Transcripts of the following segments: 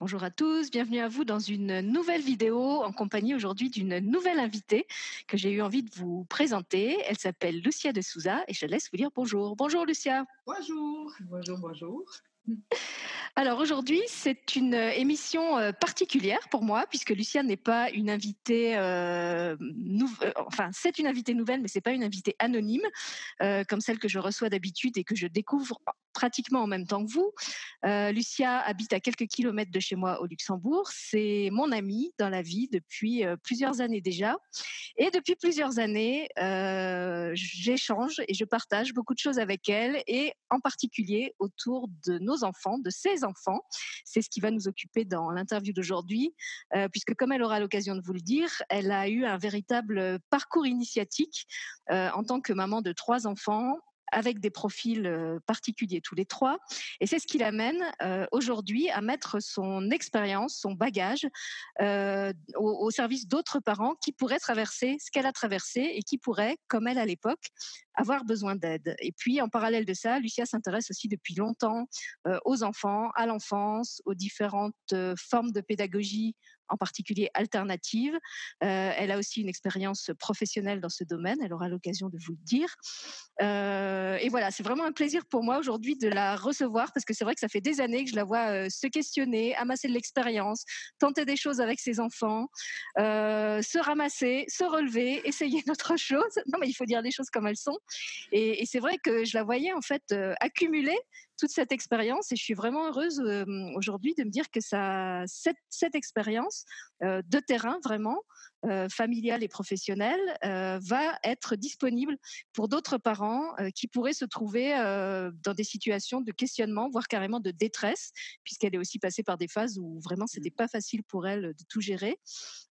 Bonjour à tous, bienvenue à vous dans une nouvelle vidéo en compagnie aujourd'hui d'une nouvelle invitée que j'ai eu envie de vous présenter. Elle s'appelle Lucia de Souza et je laisse vous dire bonjour. Bonjour Lucia. Bonjour, bonjour, bonjour. Alors aujourd'hui, c'est une euh, émission euh, particulière pour moi puisque Lucia n'est pas une invitée, euh, enfin c'est une invitée nouvelle, mais c'est pas une invitée anonyme comme celle que je reçois d'habitude et que je découvre pratiquement en même temps que vous. Lucia habite à quelques kilomètres de chez moi au Luxembourg. C'est mon amie dans la vie depuis plusieurs années déjà, et depuis plusieurs années, j'échange et je partage beaucoup de choses avec elle et en particulier autour de nos enfants, de ses enfants. C'est ce qui va nous occuper dans l'interview d'aujourd'hui, euh, puisque comme elle aura l'occasion de vous le dire, elle a eu un véritable parcours initiatique euh, en tant que maman de trois enfants avec des profils euh, particuliers tous les trois. Et c'est ce qui l'amène euh, aujourd'hui à mettre son expérience, son bagage euh, au, service d'autres parents qui pourraient traverser ce qu'elle a traversé et qui pourraient, comme elle à l'époque, avoir besoin d'aide. Et puis, en parallèle de ça, Lucia s'intéresse aussi depuis longtemps aux enfants, à l'enfance, aux différentes formes de pédagogie en particulier alternative. Euh, elle a aussi une expérience professionnelle dans ce domaine, elle aura l'occasion de vous le dire. Euh, et voilà, c'est vraiment un plaisir pour moi aujourd'hui de la recevoir parce que c'est vrai que ça fait des années que je la vois euh, se questionner, amasser de l'expérience, tenter des choses avec ses enfants, se ramasser, se relever, essayer d'autres choses. Non, mais il faut dire des choses comme elles sont. Et c'est vrai que je la voyais en fait accumuler toute cette expérience et je suis vraiment heureuse aujourd'hui de me dire que cette expérience de terrain vraiment euh, familiale et professionnelle euh, va être disponible pour d'autres parents euh, qui pourraient se trouver dans des situations de questionnement, voire carrément de détresse, puisqu'elle est aussi passée par des phases où vraiment c'était pas facile pour elle de tout gérer.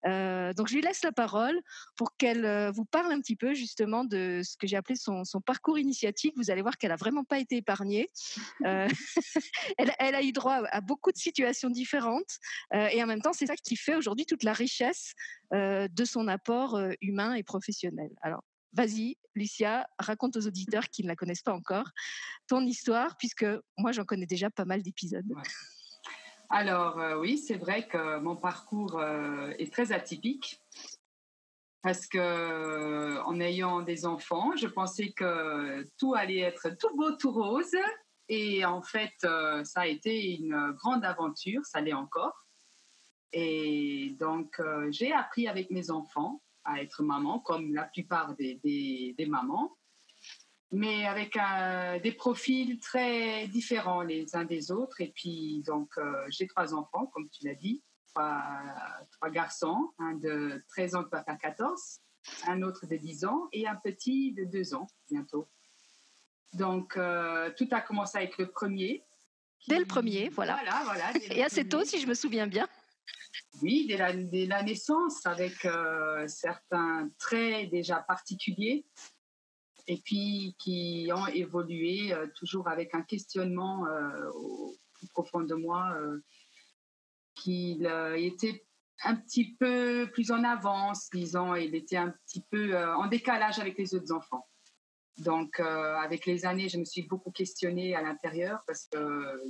donc je lui laisse la parole pour qu'elle vous parle un petit peu justement de ce que j'ai appelé son, son, parcours initiatique. Vous allez voir qu'elle a vraiment pas été épargnée. elle, elle, a eu droit à beaucoup de situations différentes et en même temps c'est ça qui fait aujourd'hui toute la richesse euh, de son apport euh, humain et professionnel. Alors, vas-y, Lucia, raconte aux auditeurs qui ne la connaissent pas encore ton histoire, puisque moi, j'en connais déjà pas mal d'épisodes. Alors, euh, oui, c'est vrai que mon parcours est très atypique. Parce que en ayant des enfants, je pensais que tout allait être tout beau, tout rose. Et en fait, ça a été une grande aventure, ça l'est encore. Et donc, euh, j'ai appris avec mes enfants à être maman, comme la plupart des, des, mamans, mais avec des profils très différents les uns des autres. Et puis, donc, euh, j'ai trois enfants, comme tu l'as dit, trois, trois, garçons, un de 13 ans qui va faire 14, un autre de 10 ans et un petit de 2 ans bientôt. Donc, euh, tout a commencé avec le premier. Dès le premier, voilà. voilà, voilà et assez tôt, si je me souviens bien. Oui, dès la, naissance, avec euh, certains traits déjà particuliers, et puis qui ont évolué euh, toujours avec un questionnement euh, au plus profond de moi, qu'il était un petit peu plus en avance, disons, il était un petit peu en décalage avec les autres enfants. Donc, avec les années, je me suis beaucoup questionnée à l'intérieur parce que,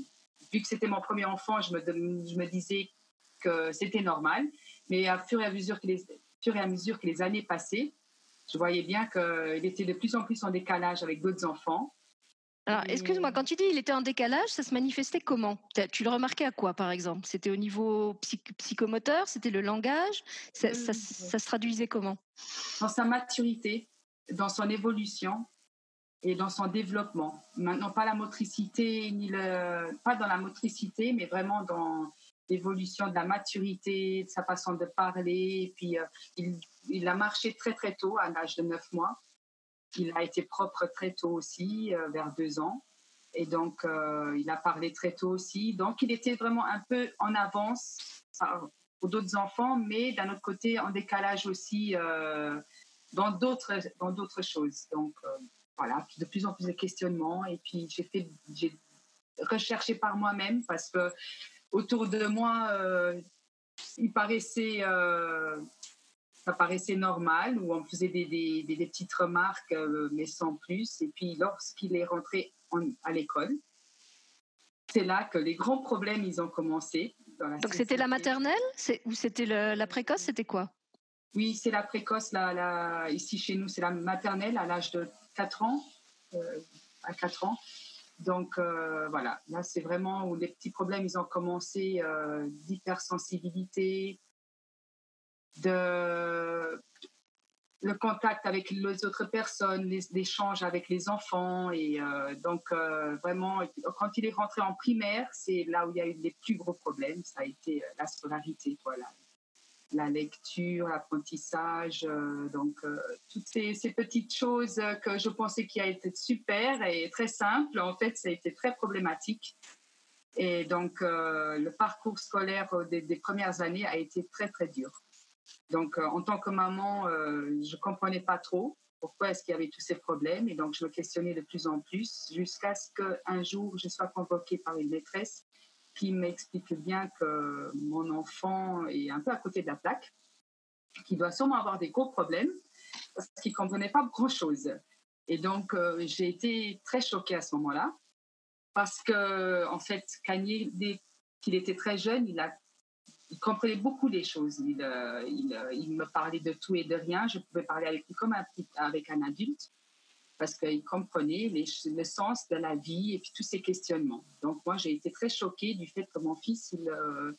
vu que c'était mon premier enfant, je me, je me disais que c'était normal. Mais à fur et à mesure que les, fur et à mesure que les années passaient, je voyais bien qu'il était de plus en plus en décalage avec d'autres enfants. Alors, excuse-moi, quand tu dis il était en décalage, ça se manifestait comment? Tu le remarquais à quoi, par exemple? C'était au niveau psychomoteur? C'était le langage? Ça, ça, se traduisait comment? Dans sa maturité, dans son évolution et dans son développement. Maintenant, pas la motricité, ni le, pas dans la motricité, mais vraiment dans l'évolution de la maturité, de sa façon de parler. Et puis, euh, il, il, a marché très, très tôt, à l'âge de 9 mois. Il a été propre très tôt aussi, euh, vers 2 ans. Et donc, euh, il a parlé très tôt aussi. Donc, il était vraiment un peu en avance pour d'autres enfants, mais d'un autre côté, en décalage aussi dans d'autres dans d'autres choses. Donc, voilà, de plus en plus de questionnements. Et puis, j'ai fait, j'ai recherché par moi-même parce que autour de moi, euh, il paraissait, euh, ça paraissait normal, où on faisait des, des, des, petites remarques, euh, mais sans plus. Et puis, lorsqu'il est rentré à l'école, c'est là que les grands problèmes, ils ont commencé. Donc c'était la maternelle ou c'était la précoce C'était quoi? Oui, c'est la précoce. Là, ici chez nous, c'est la maternelle à l'âge de 4 ans. À 4 ans. Donc euh, voilà, là c'est vraiment où les petits problèmes, ils ont commencé euh, d'hypersensibilité, de le contact avec les autres personnes, l'échange avec les enfants. Et euh, donc, euh, vraiment, quand il est rentré en primaire, c'est là où il y a eu les plus gros problèmes. Ça a été euh, la scolarité, voilà. La lecture, l'apprentissage. donc, toutes ces, petites choses que je pensais qui a été super et très simple, en fait, ça a été très problématique. Et donc, le parcours scolaire des, des premières années a été très, très dur. Donc, euh, en tant que maman, euh, je ne comprenais pas trop pourquoi est-ce qu'il y avait tous ces problèmes. Et donc, je me questionnais de plus en plus jusqu'à ce qu'un jour, je sois convoquée par une maîtresse qui m'explique bien que mon enfant est un peu à côté de la plaque, qu'il doit sûrement avoir des gros problèmes parce qu'il ne comprenait pas grand-chose. Et donc, euh, j'ai été très choquée à ce moment-là parce que, en fait, Kanye, dès qu'il était très jeune, il a il comprenait beaucoup les choses. Il, euh, euh, il, me parlait de tout et de rien. Je pouvais parler avec lui comme avec un adulte parce qu'il comprenait les, le sens de la vie et puis tous ces questionnements. Donc moi, j'ai été très choquée du fait que mon fils, il, euh,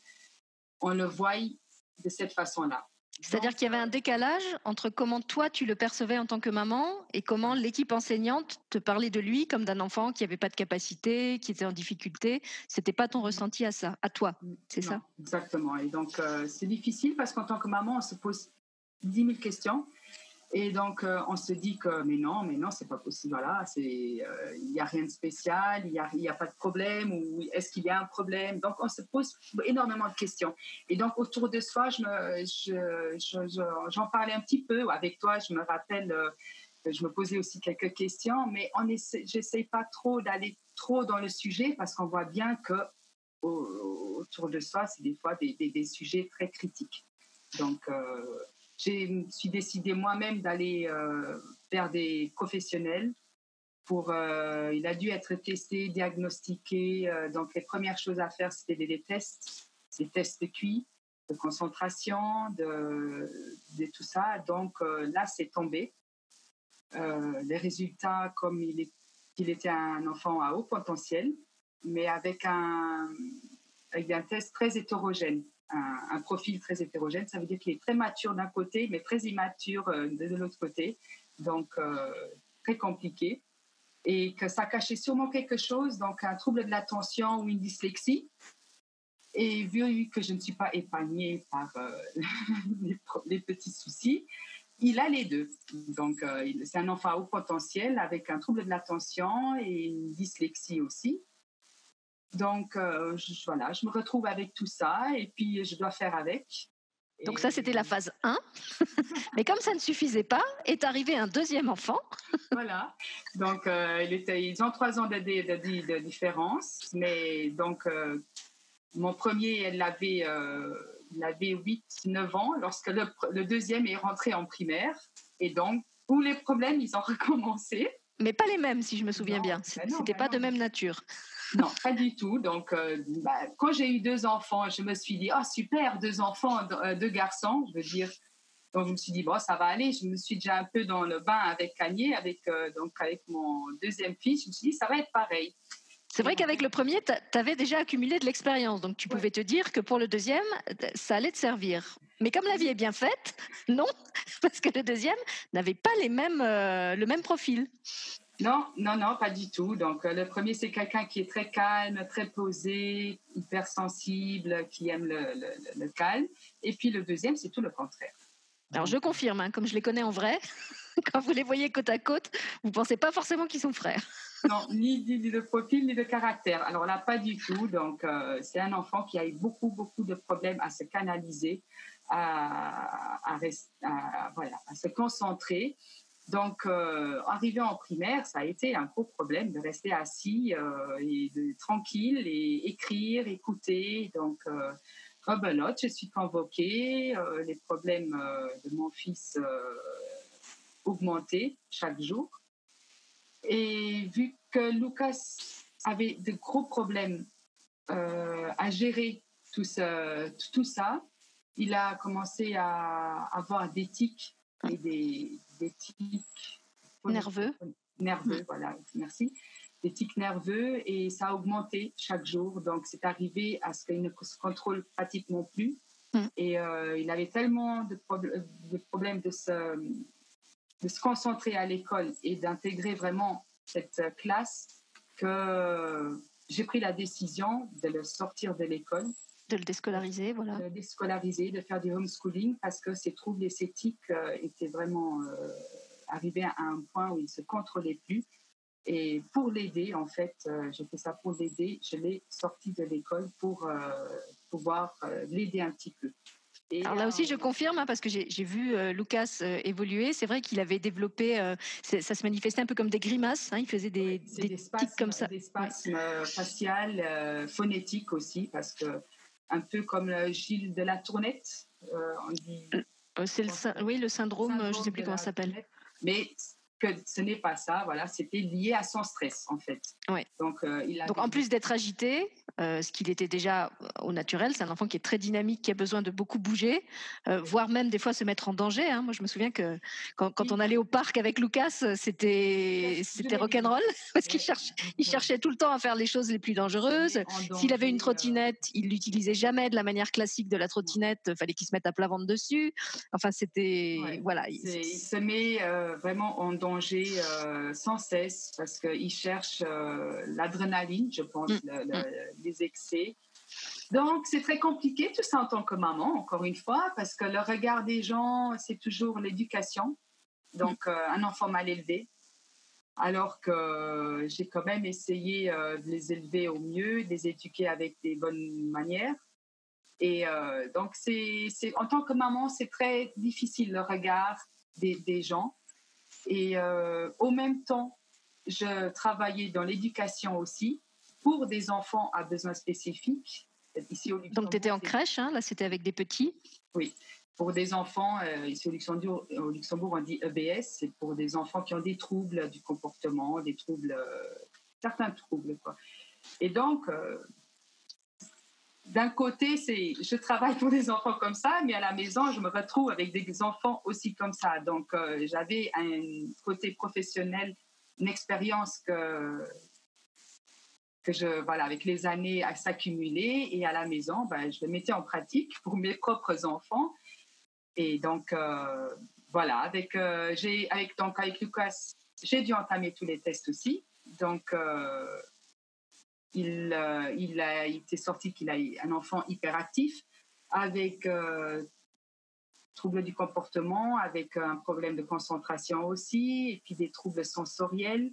on le voie de cette façon-là. C'est-à-dire qu'il y avait un décalage entre comment toi tu le percevais en tant que maman et comment l'équipe enseignante te parlait de lui comme d'un enfant qui n'avait pas de capacité, qui était en difficulté. C'était pas ton ressenti à ça, à toi, c'est ça? Exactement. Et donc euh, c'est difficile parce qu'en tant que maman, on se pose 10 000 questions et donc, euh, on se dit que, mais non, mais non, c'est pas possible. Voilà, euh, il n'y a rien de spécial, il n'y a, a pas de problème, ou est-ce qu'il y a un problème? Donc, on se pose énormément de questions. Et donc, autour de soi, je je, j'en parlais un petit peu avec toi. Je me rappelle, euh, je me posais aussi quelques questions, mais j'essaye pas trop d'aller trop dans le sujet parce qu'on voit bien que autour de soi, c'est des fois des, des, sujets très critiques. Donc, je suis décidée moi-même d'aller euh, vers des professionnels. Pour, euh, il a dû être testé, diagnostiqué. Euh, donc, les premières choses à faire, c'était des, tests, des tests QI, de concentration, de, de tout ça. Donc, là, c'est tombé. les résultats, comme il était un enfant à haut potentiel, mais avec un, avec un test très hétérogène un, profil très hétérogène. Ça veut dire qu'il est très mature d'un côté, mais très immature euh, de, l'autre côté. Donc, euh, très compliqué. Et que ça cachait sûrement quelque chose, donc un trouble de l'attention ou une dyslexie. Et vu que je ne suis pas épargnée par euh, les, petits soucis, il a les deux. Donc, c'est un enfant à haut potentiel avec un trouble de l'attention et une dyslexie aussi. Donc, euh, je, voilà, je me retrouve avec tout ça et puis je dois faire avec. Donc ça, c'était la phase 1. Mais comme ça ne suffisait pas, est arrivé un deuxième enfant. voilà. Donc, euh, ils ont trois ans de, de, différence. Mais donc, euh, mon premier, elle avait, il avait 8-9 ans lorsque le, deuxième est rentré en primaire. Et donc, tous les problèmes, ils ont recommencé. Mais pas les mêmes, si je me souviens bien. bien. C'était n'était pas de même nature. Non, pas du tout. Donc, euh, bah, quand j'ai eu deux enfants, je me suis dit, oh super, deux enfants, euh, deux garçons, je veux dire. Donc, je me suis dit, bon, ça va aller. Je me suis déjà un peu dans le bain avec Kanye, avec, euh, donc, avec mon deuxième fils. Je me suis dit, ça va être pareil. C'est vrai qu'avec le premier, tu avais déjà accumulé de l'expérience, donc tu pouvais te dire que pour le deuxième, ça allait te servir. Mais comme la vie est bien faite, non, parce que le deuxième n'avait pas les mêmes, le même profil. Non, non, non, pas du tout. Donc, euh, le premier, c'est quelqu'un qui est très calme, très posé, hypersensible, qui aime le, calme. Et puis, le deuxième, c'est tout le contraire. Alors, je confirme, hein, comme je les connais en vrai, quand vous les voyez côte à côte, vous ne pensez pas forcément qu'ils sont frères. Non, ni, de profil, ni de caractère. Alors là, pas du tout. Donc, euh, c'est un enfant qui a eu beaucoup, beaucoup de problèmes à se canaliser, à, se concentrer. Donc, euh, arrivé en primaire, ça a été un gros problème de rester assis euh, et tranquille et écrire, écouter. Donc, euh, rebelote, je suis convoquée. Euh, les problèmes de mon fils augmentaient chaque jour. Et vu que Lucas avait de gros problèmes à gérer tout, tout ça, il a commencé à avoir des tics et des, tics nerveux. Nerveux, mm. voilà, merci. Des tics nerveux et ça a augmenté chaque jour. Donc, c'est arrivé à ce qu'il ne se contrôle pratiquement plus. Mm. Et euh, il avait tellement de, de problèmes de se, de se concentrer à l'école et d'intégrer vraiment cette classe que j'ai pris la décision de le sortir de l'école de le déscolariser, voilà. De le déscolariser, de faire du homeschooling parce que ses troubles esthétiques euh, étaient vraiment euh, arrivés à un point où il ne se contrôlait plus. Et pour l'aider, en fait, euh, j'ai fait ça pour l'aider. Je l'ai sorti de l'école pour pouvoir l'aider un petit peu. Et Alors là aussi, je confirme, hein, parce que j'ai vu Lucas évoluer. C'est vrai qu'il avait développé, ça se manifestait un peu comme des grimaces. Hein, il faisait des, des, tics comme ça. Des spasmes faciales, phonétiques aussi, parce que un peu comme Gilles de la Tournette. Euh, on dit, euh, c'est le, oui, le syndrome, je ne sais plus comment ça s'appelle. Mais que ce n'est pas ça, voilà, c'était lié à son stress en fait. Ouais. Donc, euh, il Donc en plus d'être agité, euh, ce qu'il était déjà au naturel, c'est un enfant qui est très dynamique, qui a besoin de beaucoup bouger, euh, voire même des fois se mettre en danger. Hein. Moi, je me souviens que quand, quand, on allait au parc avec Lucas, c'était c'était rock'n'roll parce qu'il cherchait, il cherchait tout le temps à faire les choses les plus dangereuses. S'il avait une trottinette, il l'utilisait jamais de la manière classique de la trottinette. Fallait qu'il se mette à plat ventre dessus. Enfin, c'était voilà. Il, se met vraiment en danger euh, sans cesse parce qu'il cherche euh, l'adrénaline, je pense, mm. Mm. les excès. Donc, c'est très compliqué tout ça en tant que maman, encore une fois, parce que le regard des gens, c'est toujours l'éducation. Donc, euh, un enfant mal élevé, alors que j'ai quand même essayé de les élever au mieux, de les éduquer avec des bonnes manières. Et donc, c'est, en tant que maman, c'est très difficile le regard des, des gens. Et euh, au même temps, je travaillais dans l'éducation aussi pour des enfants à besoins spécifiques. Ici au Donc, tu étais en crèche, hein, là, c'était avec des petits Oui, pour des enfants, euh, ici au Luxembourg, au Luxembourg, on dit EBS, c'est pour des enfants qui ont des troubles du comportement, des troubles, euh, certains troubles. Quoi. Et donc, d'un côté, c'est je travaille pour des enfants comme ça, mais à la maison, je me retrouve avec des enfants aussi comme ça. Donc, euh, j'avais un côté professionnel, une expérience que je voilà avec les années à s'accumuler et à la maison, ben, je le mettais en pratique pour mes propres enfants. Et donc euh, voilà, avec euh, j'ai avec donc avec Lucas, j'ai dû entamer tous les tests aussi. Donc il, euh, a, été sorti qu'il a un enfant hyperactif avec euh, troubles du comportement, avec un problème de concentration aussi, et puis des troubles sensoriels.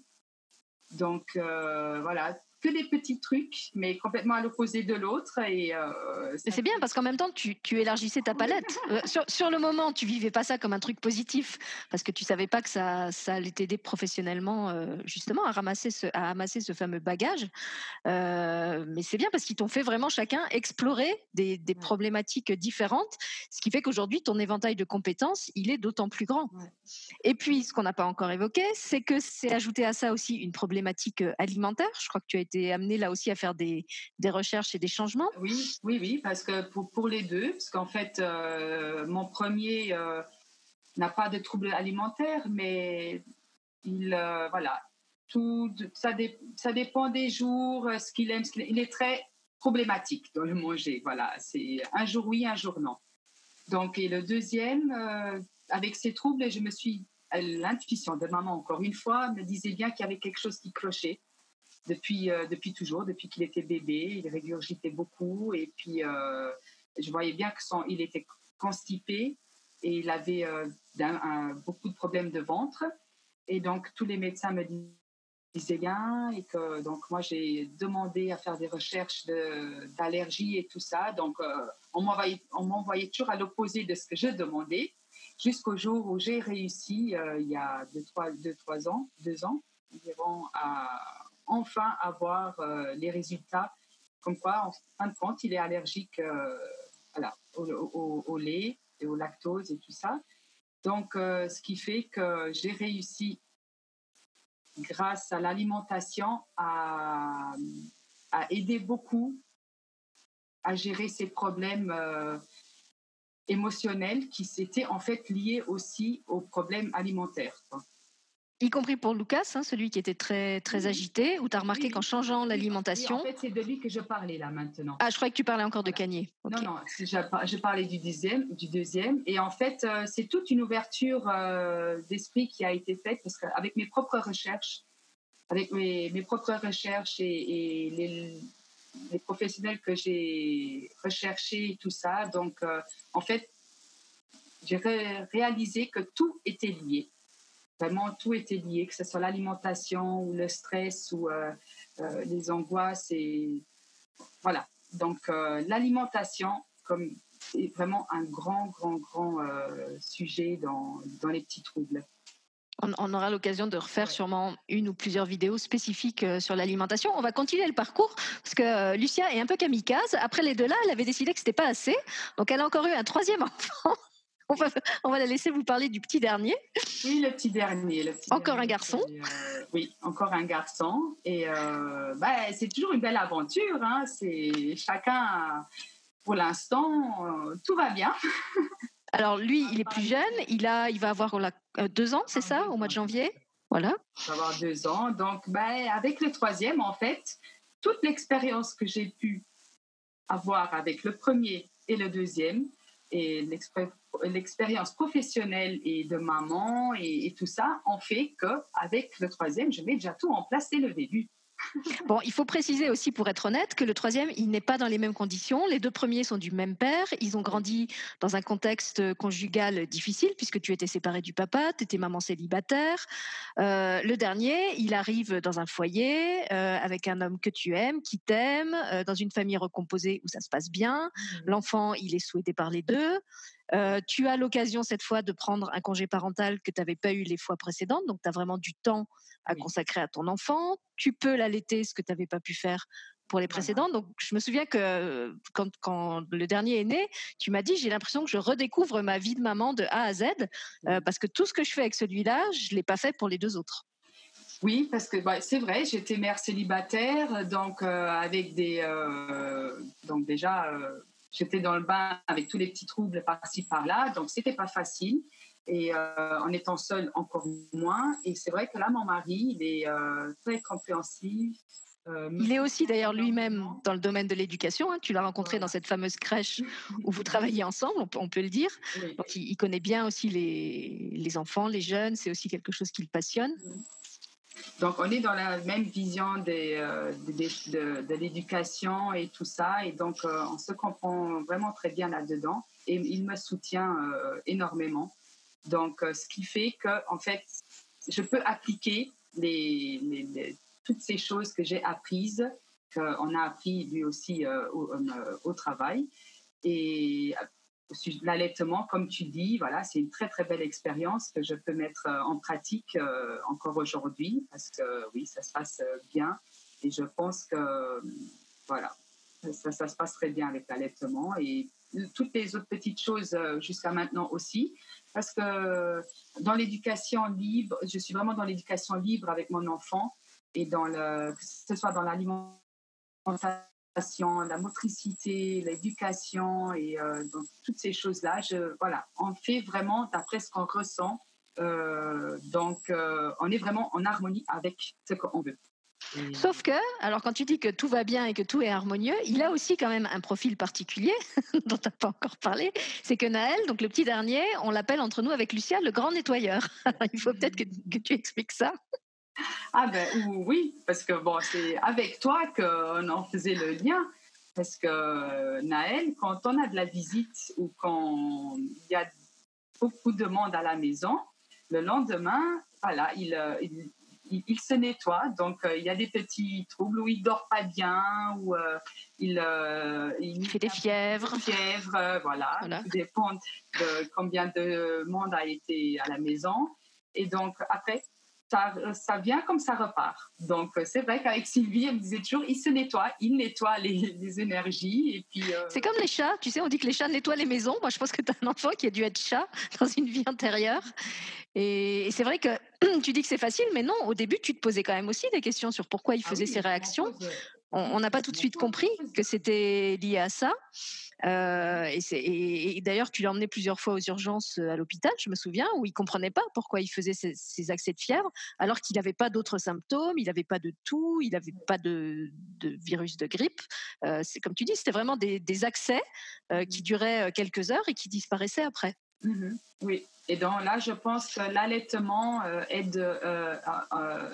Donc euh, voilà, que des petits trucs, mais complètement à l'opposé de l'autre. Et euh, c'est bien parce qu'en même temps, tu, tu élargissais ta palette. Euh, sur, sur, le moment, tu vivais pas ça comme un truc positif parce que tu savais pas que ça, ça allait t'aider professionnellement, euh, justement, à ramasser ce, à amasser ce fameux bagage. mais c'est bien parce qu'ils t'ont fait vraiment chacun explorer des, des problématiques différentes, ce qui fait qu'aujourd'hui, ton éventail de compétences, il est d'autant plus grand. Et puis, ce qu'on n'a pas encore évoqué, c'est que c'est ajouté à ça aussi une problématique alimentaire. Je crois que tu as été amené là aussi à faire des, des recherches et des changements? Oui, oui, oui, parce que pour, pour les deux, parce qu'en fait, euh, mon premier euh, n'a pas de troubles alimentaires, mais il, euh, voilà, tout, ça, ça dépend des jours, ce qu'il aime, il, il est très problématique dans le manger. Voilà, c'est un jour oui, un jour non. Donc, et le deuxième, avec ses troubles, je me suis l'intuition de maman, encore une fois, me disait bien qu'il y avait quelque chose qui clochait depuis, euh, depuis toujours, depuis qu'il était bébé. Il régurgitait beaucoup et puis euh, je voyais bien que son, il était constipé et il avait euh, beaucoup de problèmes de ventre. Et donc tous les médecins me disaient bien et que donc moi j'ai demandé à faire des recherches d'allergies et tout ça. Donc on m'envoyait toujours à l'opposé de ce que je demandais jusqu'au jour où j'ai réussi il y a deux trois, deux, trois ans, deux ans environ à enfin avoir euh, les résultats, comme quoi, en fin de compte, il est allergique euh, au, lait et au lactose et tout ça. Donc, euh, ce qui fait que j'ai réussi, grâce à l'alimentation, à, aider beaucoup à gérer ses problèmes émotionnels qui s'étaient en fait liés aussi aux problèmes alimentaires. Y compris pour Lucas, hein, celui qui était très, très agité, où tu as remarqué qu'en changeant l'alimentation. en fait, c'est de lui que je parlais là maintenant. Ah, je croyais que tu parlais encore de Cagné. Non, non, je, parlais du deuxième, du deuxième. Et en fait, euh, c'est toute une ouverture euh, d'esprit qui a été faite parce qu'avec mes propres recherches, avec mes, mes propres recherches et, les, les, professionnels que j'ai recherchés tout ça, donc euh, en fait, j'ai réalisé que tout était lié Vraiment, tout était lié, que ce soit l'alimentation ou le stress ou euh, euh, les angoisses. Et voilà. Donc, euh, l'alimentation, comme c'est vraiment un grand, grand, grand sujet dans, dans, les petits troubles. On, aura l'occasion de refaire sûrement une ou plusieurs vidéos spécifiques sur l'alimentation. On va continuer le parcours parce que Lucia est un peu kamikaze. Après les deux là, elle avait décidé que c'était pas assez, donc elle a encore eu un troisième enfant on, va, la laisser vous parler du petit dernier. Oui, le petit dernier. encore un garçon euh, Oui, encore un garçon. Et euh, bah, c'est toujours une belle aventure. Hein. C'est chacun, pour l'instant, euh, tout va bien. Alors lui, il est plus jeune. Il a, il va avoir deux ans, c'est ça, au mois de janvier? Voilà. Il va avoir deux ans. Donc, bah, avec le troisième, en fait, toute l'expérience que j'ai pu avoir avec le premier et le deuxième, et l'expérience professionnelle et de maman et, tout ça ont fait qu'avec le troisième, je mets déjà tout en place dès le début. Bon, il faut préciser aussi, pour être honnête, que le troisième, il n'est pas dans les mêmes conditions. Les deux premiers sont du même père. Ils ont grandi dans un contexte conjugal difficile, puisque tu étais séparé du papa, tu étais maman célibataire. Euh, le dernier, il arrive dans un foyer euh, avec un homme que tu aimes, qui t'aime, euh, dans une famille recomposée où ça se passe bien. Mmh. L'enfant, il est souhaité par les deux. Tu as l'occasion cette fois de prendre un congé parental que tu n'avais pas eu les fois précédentes, donc tu as vraiment du temps à consacrer à ton enfant. Tu peux l'allaiter, ce que tu n'avais pas pu faire pour les précédents. Donc, je me souviens que quand, quand le dernier est né, tu m'as dit j'ai l'impression que je redécouvre ma vie de maman de A à Z euh, parce que tout ce que je fais avec celui-là, je l'ai pas fait pour les deux autres. Oui, parce que bah, c'est vrai, j'étais mère célibataire, donc euh, avec des, euh, donc déjà j'étais dans le bain avec tous les petits troubles par-ci par-là, donc c'était pas facile et euh, en étant seule encore moins. Et c'est vrai que là, mon mari, il est euh, très compréhensif. Euh, il est aussi d'ailleurs lui-même dans le domaine de l'éducation. Hein. Tu l'as rencontré dans cette fameuse crèche où vous travaillez ensemble, on peut, le dire. Donc il, connaît bien aussi les, les enfants, les jeunes. C'est aussi quelque chose qui le passionne. Donc, on est dans la même vision de, de, l'éducation et tout ça. Et donc, on se comprend vraiment très bien là-dedans. Et il me soutient énormément. Donc, euh, ce qui fait que, en fait, je peux appliquer les, toutes ces choses que j'ai apprises, qu'on a appris lui aussi euh, euh, au, travail. Et l'allaitement, comme tu dis, voilà, c'est une très très belle expérience que je peux mettre en pratique encore aujourd'hui parce que oui, ça se passe bien et je pense que voilà, ça, ça se passe très bien avec l'allaitement et toutes les autres petites choses jusqu'à maintenant aussi parce que dans l'éducation libre, je suis vraiment dans l'éducation libre avec mon enfant et dans le, que ce soit dans l'alimentation, la motricité, l'éducation et euh, toutes ces choses-là, voilà, on fait vraiment d'après ce qu'on ressent. Euh, donc, euh, on est vraiment en harmonie avec ce qu'on veut. Sauf que, alors quand tu dis que tout va bien et que tout est harmonieux, il a aussi quand même un profil particulier dont tu n'as pas encore parlé. C'est que Naël, donc le petit dernier, on l'appelle entre nous avec Lucia le grand nettoyeur. il faut peut-être que, tu expliques ça. Ah ben oui, parce que bon, c'est avec toi qu'on en faisait le lien. Parce que Naël, quand on a de la visite ou quand il y a beaucoup de monde à la maison, le lendemain, voilà, il, euh, il il, se nettoie. Donc, euh, il y a des petits troubles où il dort pas bien, euh, il, euh, il, fait des fièvres. Fièvres, voilà. voilà. Tout dépend de combien de monde a été à la maison. Et donc, après, ça, ça, vient comme ça repart. Donc, c'est vrai qu'avec Sylvie, elle me disait toujours, il se nettoie, il nettoie les, énergies. Et puis. C'est comme les chats. Tu sais, on dit que les chats nettoient les maisons. Moi, je pense que tu as un enfant qui a dû être chat dans une vie antérieure. Et, c'est vrai que tu dis que c'est facile, mais non, au début, tu te posais quand même aussi des questions sur pourquoi il ah faisait ces réactions. On n'a pas tout de suite compris que c'était lié à ça. Euh, et, d'ailleurs, tu l'as emmené plusieurs fois aux urgences euh, à l'hôpital, je me souviens, où il comprenait pas pourquoi il faisait ces, accès de fièvre, alors qu'il n'avait pas d'autres symptômes, il n'avait pas de toux, il n'avait pas de, virus de grippe. Euh, c'est comme tu dis, c'était vraiment des, accès qui duraient quelques heures et qui disparaissaient après. Mm-hmm. Oui, et donc là, je pense que l'allaitement aide,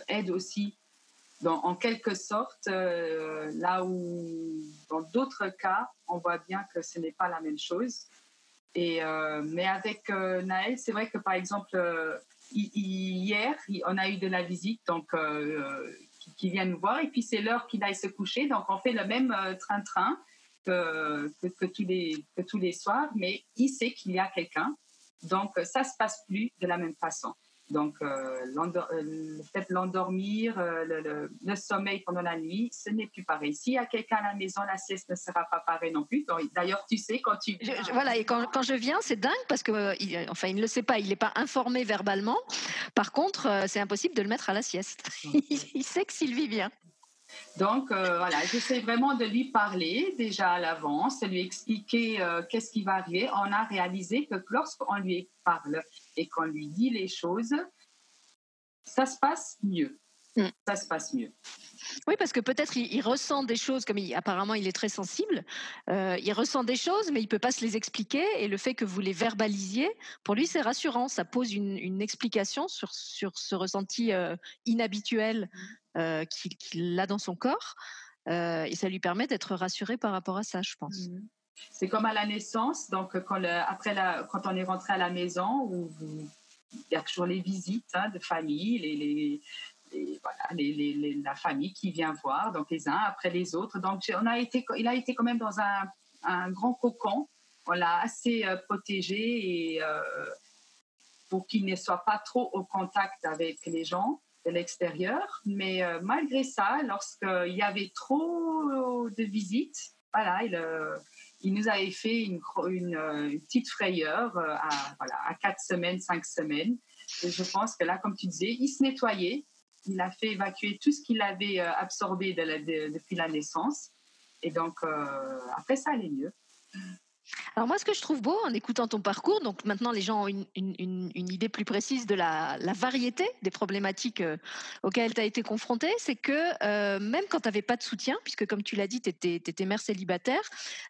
aide aussi en quelque sorte, euh, là où dans d'autres cas, on voit bien que ce n'est pas la même chose. Et, euh, mais avec euh, Naël, c'est vrai que par exemple, hier, on a eu de la visite, donc qui, vient nous voir, et puis c'est l'heure qu'il aille se coucher, donc on fait le même train-train que, que, tous les, que tous les soirs, mais il sait qu'il y a quelqu'un, donc ça se passe plus de la même façon. Donc, euh, euh, le fait de l'endormir, euh, le, sommeil pendant la nuit, ce n'est plus pareil. S'il y a quelqu'un à la maison, la sieste ne sera pas pareil non plus. D'ailleurs, tu sais, quand tu... voilà, et quand, quand, je viens, c'est dingue parce que, il, enfin, il ne le sait pas, il n'est pas informé verbalement. Par contre, c'est impossible de le mettre à la sieste. il sait que Sylvie vient. Donc voilà, j'essaie vraiment de lui parler déjà à l'avance, de lui expliquer qu'est-ce qui va arriver. On a réalisé que lorsqu'on lui parle et qu'on lui dit les choses, ça se passe mieux. Mm. Ça se passe mieux. Oui, parce que peut-être il, ressent des choses, comme apparemment il est très sensible, euh, il ressent des choses, mais il peut pas se les expliquer. Et le fait que vous les verbalisiez, pour lui, c'est rassurant. Ça pose une, explication sur, sur ce ressenti euh, inhabituel euh, qu'il a dans son corps. et ça lui permet d'être rassuré par rapport à ça, je pense. Mm. C'est comme à la naissance, donc quand, après quand on est rentré à la maison, il y a toujours les visites hein, de famille, la famille qui vient voir, donc les uns après les autres. Donc on a été, il a été quand même dans un, grand cocon. On l'a assez euh, protégé euh, pour qu'il ne soit pas trop au contact avec les gens de l'extérieur. Mais euh, malgré ça, lorsqu'il y avait trop de visites, voilà, il, il nous avait fait une, une, petite frayeur euh, à, quatre semaines, cinq semaines. Et je pense que là, comme tu disais, il se nettoyait. Il a fait évacuer tout ce qu'il avait euh, absorbé depuis la naissance. Et donc, euh, après, ça allait mieux. Alors moi, ce que je trouve beau en écoutant ton parcours, donc maintenant les gens ont une, idée plus précise de la, variété des problématiques euh, auxquelles tu as été confronté, c'est que euh, même quand tu n'avais pas de soutien, puisque comme tu l'as dit, tu étais, mère célibataire,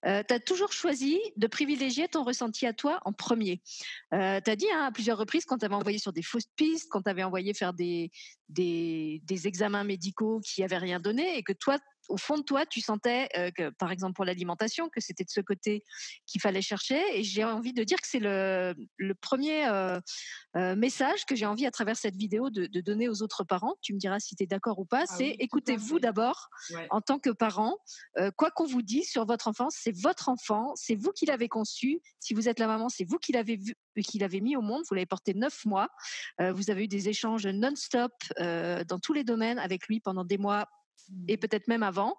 euh, tu as toujours choisi de privilégier ton ressenti à toi en premier. tu as dit hein, à plusieurs reprises quand tu envoyé sur des fausses pistes, quand tu envoyé faire des, des examens médicaux qui n'avaient rien donné et que toi, au fond de toi, tu sentais euh, que, par exemple pour l'alimentation, que c'était de ce côté qu'il fallait chercher. Et j'ai envie de dire que c'est le, premier euh, euh, message que j'ai envie à travers cette vidéo de, donner aux autres parents. Tu me diras si tu es d'accord ou pas. Ah c'est écoutez-vous d'abord en tant que parent. quoi qu'on vous dise sur votre enfant, c'est votre enfant, c'est vous qui l'avez conçu. Si vous êtes la maman, c'est vous qui l'avez vu qu'il avait mis au monde. Vous l'avez porté neuf mois. vous avez eu des échanges non-stop dans tous les domaines avec lui pendant des mois et peut-être même avant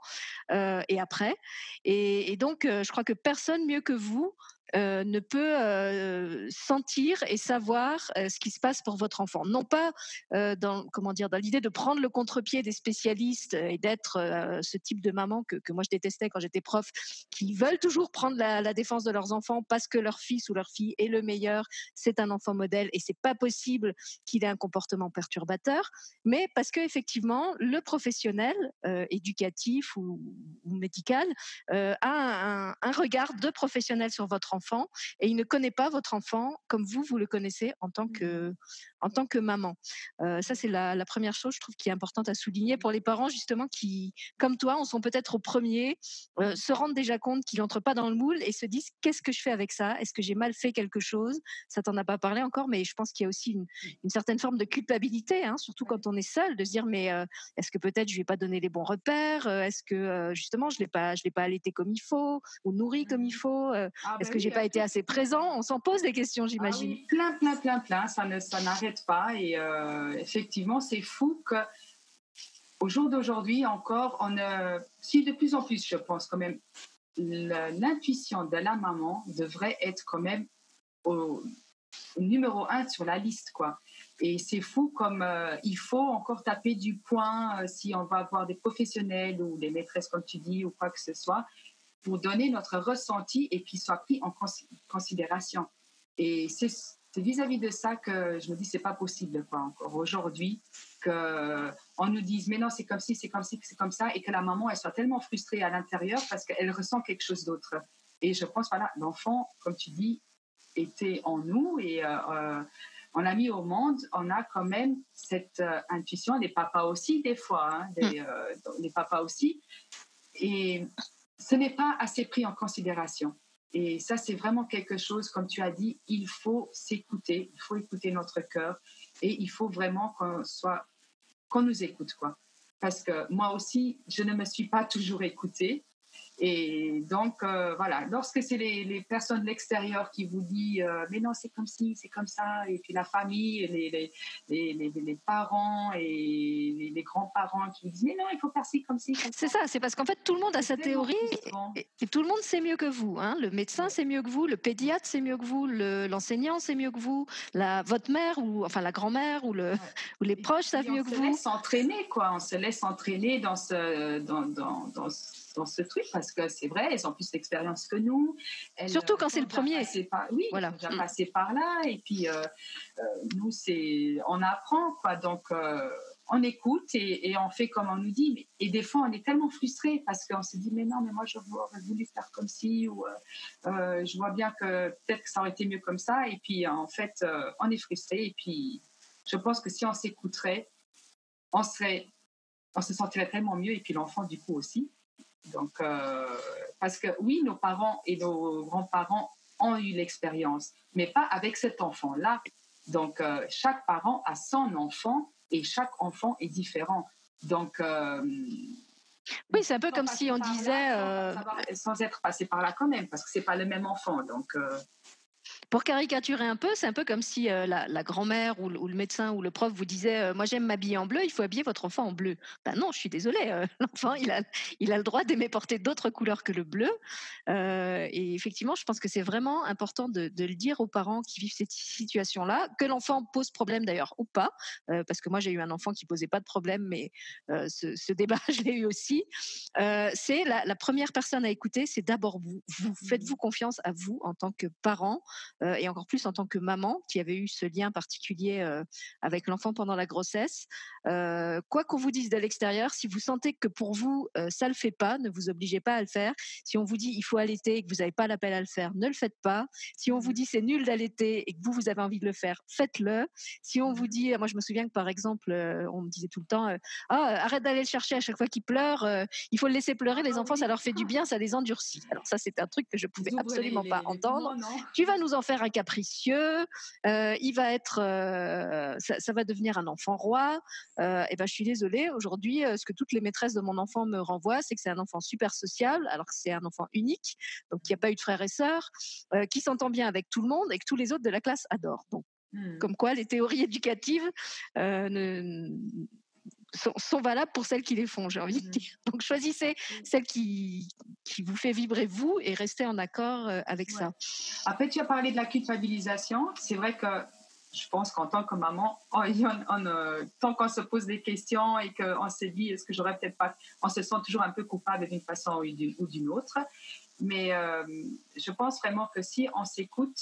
et après. Et, donc, je crois que personne mieux que vous euh, ne peut euh, sentir et savoir euh, ce qui se passe pour votre enfant. Non pas dans comment dire dans l'idée de prendre le contre-pied des spécialistes et d'être ce type de maman que, moi je détestais quand j'étais prof, qui veulent toujours prendre la, défense de leurs enfants parce que leur fils ou leur fille est le meilleur, c'est un enfant modèle et c'est pas possible qu'il ait un comportement perturbateur, mais parce que effectivement le professionnel éducatif ou, ou médical a un, un regard de professionnel sur votre enfant enfant et il ne connaît pas votre enfant comme vous, vous le connaissez en tant que, mmh. en tant que maman. Euh, ça, c'est la, première chose, je trouve, qui est importante à souligner pour les parents, justement, qui, comme toi, en sont peut-être au premier, euh, se rendent déjà compte qu'ils n'entrent pas dans le moule et se disent qu'est-ce que je fais avec ça? Est-ce que j'ai mal fait quelque chose? Ça t'en a pas parlé encore, mais je pense qu'il y a aussi une, certaine forme de culpabilité, hein, surtout quand on est seul, de se dire mais euh, est-ce que peut-être je vais pas donner les bons repères? Est-ce que justement je l'ai pas, je l'ai pas allaité comme il faut ou nourri comme il mmh. faut? Ah, Est-ce bah que j'ai pas été assez présent On s'en pose des questions, ah j'imagine. plein, plein, plein, plein. Ça ne, ça n'arrête pas. Et euh, effectivement, c'est fou que au jour d'aujourd'hui encore, on si de plus en plus, je pense quand même, l'intuition de la maman devrait être quand même au, numéro un sur la liste, quoi. Et c'est fou comme euh, il faut encore taper du poing euh, si on va avoir des professionnels ou des maîtresses, comme tu dis, ou quoi que ce soit, pour donner notre ressenti et qu'il soit pris en considération. Et c'est vis-à-vis de ça que je me dis c'est pas possible quoi encore aujourd'hui que on nous dise mais non c'est comme si c'est comme si c'est comme ça et que la maman elle soit tellement frustrée à l'intérieur parce qu'elle ressent quelque chose d'autre. Et je pense voilà l'enfant comme tu dis était en nous et euh, on l'a mis au monde, on a quand même cette euh, intuition, les papas aussi des fois, hein, hmm. euh, les papas aussi. Et ce n'est pas assez pris en considération. Et ça, c'est vraiment quelque chose, comme tu as dit, il faut s'écouter, il faut écouter notre cœur et il faut vraiment qu'on soit, qu'on nous écoute, quoi. Parce que moi aussi, je ne me suis pas toujours écoutée. Et donc, euh, voilà, lorsque c'est les, personnes de l'extérieur qui vous disent euh, Mais non, c'est comme ci, c'est comme ça, et puis la famille, les, les, les parents et les, grands-parents qui vous disent Mais non, il faut faire ci, comme ci. C'est ça, c'est parce qu'en fait, tout le monde a sa théorie et, tout le monde sait mieux que vous. Hein. Le médecin sait mieux que vous, le pédiatre sait mieux que vous, l'enseignant sait mieux que vous, la, votre mère, ou enfin la grand-mère, ou, le, ou les proches savent mieux que vous. On se laisse entraîner, quoi. On se laisse entraîner dans ce. Dans, dans, dans dans ce truc parce que c'est vrai, elles ont plus d'expérience que nous. Surtout quand c'est le premier. Par, oui, voilà. déjà mm. passé par là. Et puis, euh, euh, nous, c'est, on apprend, quoi. Donc, euh, on écoute et, on fait comme on nous dit. Et des fois, on est tellement frustré parce qu'on se dit, mais non, mais moi, j'aurais voulu faire comme ci, ou je vois bien que peut-être que ça aurait été mieux comme ça. Et puis, en fait, on est frustré. Et puis, je pense que si on s'écouterait, on serait, on se sentirait tellement mieux. Et puis, l'enfant, du coup, aussi. Donc, euh, parce que oui, nos parents et nos grands-parents ont eu l'expérience, mais pas avec cet enfant-là. Donc, euh, chaque parent a son enfant et chaque enfant est différent. Donc, euh, oui, c'est un peu comme si on disait. sans, être passé par là quand même, parce que c'est pas le même enfant. Donc, pour caricaturer un peu, c'est un peu comme si euh, la, grand-mère ou, le médecin ou le prof vous disait euh, Moi, j'aime m'habiller en bleu, il faut habiller votre enfant en bleu. Ben non, je suis désolée, euh, l'enfant, il a, il a le droit d'aimer porter d'autres couleurs que le bleu. et effectivement, je pense que c'est vraiment important de, le dire aux parents qui vivent cette situation-là, que l'enfant pose problème d'ailleurs ou pas, parce que moi, j'ai eu un enfant qui posait pas de problème, mais ce, débat, je l'ai eu aussi. c'est la, la, première personne à écouter, c'est d'abord vous. vous Faites-vous confiance à vous en tant que parent. Et encore plus en tant que maman qui avait eu ce lien particulier avec l'enfant pendant la grossesse. Quoi qu'on vous dise de l'extérieur, si vous sentez que pour vous ça le fait pas, ne vous obligez pas à le faire. Si on vous dit il faut allaiter et que vous n'avez pas l'appel à le faire, ne le faites pas. Si on vous dit c'est nul d'allaiter et que vous vous avez envie de le faire, faites-le. Si on vous dit, moi je me souviens que par exemple on me disait tout le temps ah arrête d'aller le chercher à chaque fois qu'il pleure, il faut le laisser pleurer, les ah enfants ça leur fait du bien, ça les endurcit. Alors ça c'est un truc que je pouvais absolument pas entendre. Tu vas nous en faire un capricieux, euh, il va être, euh, ça, va devenir un enfant roi. Euh, et ben, je suis désolée. Aujourd'hui, ce que toutes les maîtresses de mon enfant me renvoient, c'est que c'est un enfant super sociable, alors que c'est un enfant unique, donc il n'y a pas eu de frères et sœurs, qui s'entend bien avec tout le monde et que tous les autres de la classe adorent. Donc, hmm. comme quoi, les théories éducatives ne, sont, valables pour celles qui les font, j'ai envie de mmh. dire. Donc choisissez mmh. celle qui, qui vous fait vibrer vous et restez en accord euh, avec ça. Après, tu as parlé de la culpabilisation. C'est vrai que je pense qu'en tant que maman, on, euh, tant qu'on se pose des questions et qu'on se dit est-ce que j'aurais peut-être pas, on se sent toujours un peu coupable d'une façon ou d'une autre. Mais euh, je pense vraiment que si on s'écoute,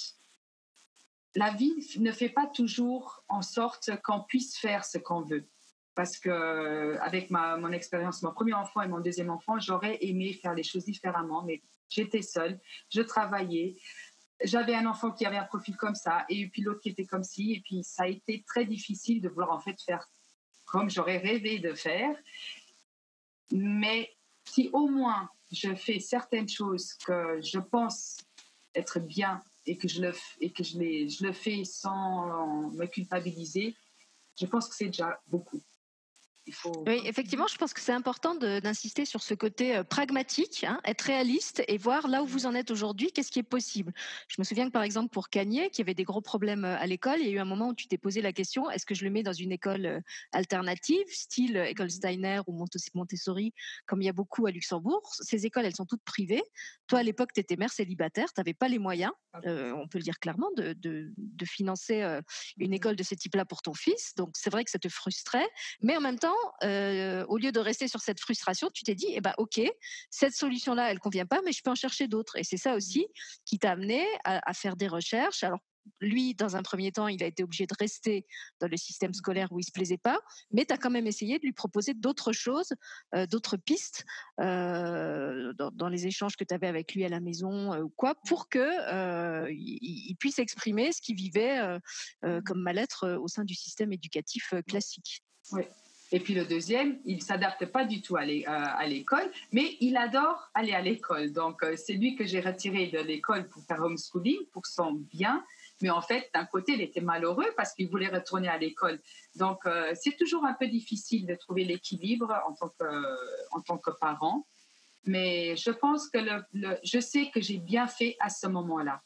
la vie ne fait pas toujours en sorte qu'on puisse faire ce qu'on veut parce que avec ma, mon expérience, mon premier enfant et mon deuxième enfant, j'aurais aimé faire les choses différemment, mais j'étais seule, je travaillais, j'avais un enfant qui avait un profil comme ça, et puis l'autre qui était comme ci, et puis ça a été très difficile de vouloir en fait faire comme j'aurais rêvé de faire. Mais si au moins je fais certaines choses que je pense être bien et que je le, et que je, les, je le fais sans me culpabiliser, je pense que c'est déjà beaucoup. Oui, effectivement, je pense que c'est important d'insister sur ce côté euh, pragmatique, hein, être réaliste et voir là où vous en êtes aujourd'hui, qu'est-ce qui est possible. Je me souviens que par exemple pour Cagné, qui avait des gros problèmes euh, à l'école, il y a eu un moment où tu t'es posé la question est-ce que je le mets dans une école euh, alternative, style école Steiner ou Montessori, comme il y a beaucoup à Luxembourg? Ces écoles, elles sont toutes privées. Toi, à l'époque, tu étais mère célibataire, tu n'avais pas les moyens, ah on peut le dire clairement, de, de financer une mmh école de ce type-là pour ton fils. Donc c'est vrai que ça te frustrait, mais en même temps, euh, au lieu de rester sur cette frustration, tu t'es dit, eh ben, ok, cette solution-là, elle convient pas, mais je peux en chercher d'autres. Et c'est ça aussi qui t'a amené à, à, faire des recherches. Alors lui, dans un premier temps, il a été obligé de rester dans le système scolaire où il se plaisait pas, mais tu as quand même essayé de lui proposer d'autres choses, euh, d'autres pistes euh, dans, les échanges que tu avais avec lui à la maison euh, ou quoi, pour que il, puisse exprimer ce qu'il vivait comme mal-être au sein du système éducatif classique. Oui. Et puis le deuxième, il s'adapte pas du tout à l'école, mais il adore aller à l'école. Donc c'est lui que j'ai retiré de l'école pour faire homeschooling, pour son bien. Mais en fait, d'un côté, il était malheureux parce qu'il voulait retourner à l'école. Donc, euh, c'est toujours un peu difficile de trouver l'équilibre en, tant que, en tant que parent. Mais je pense que le, je sais que j'ai bien fait à ce moment-là.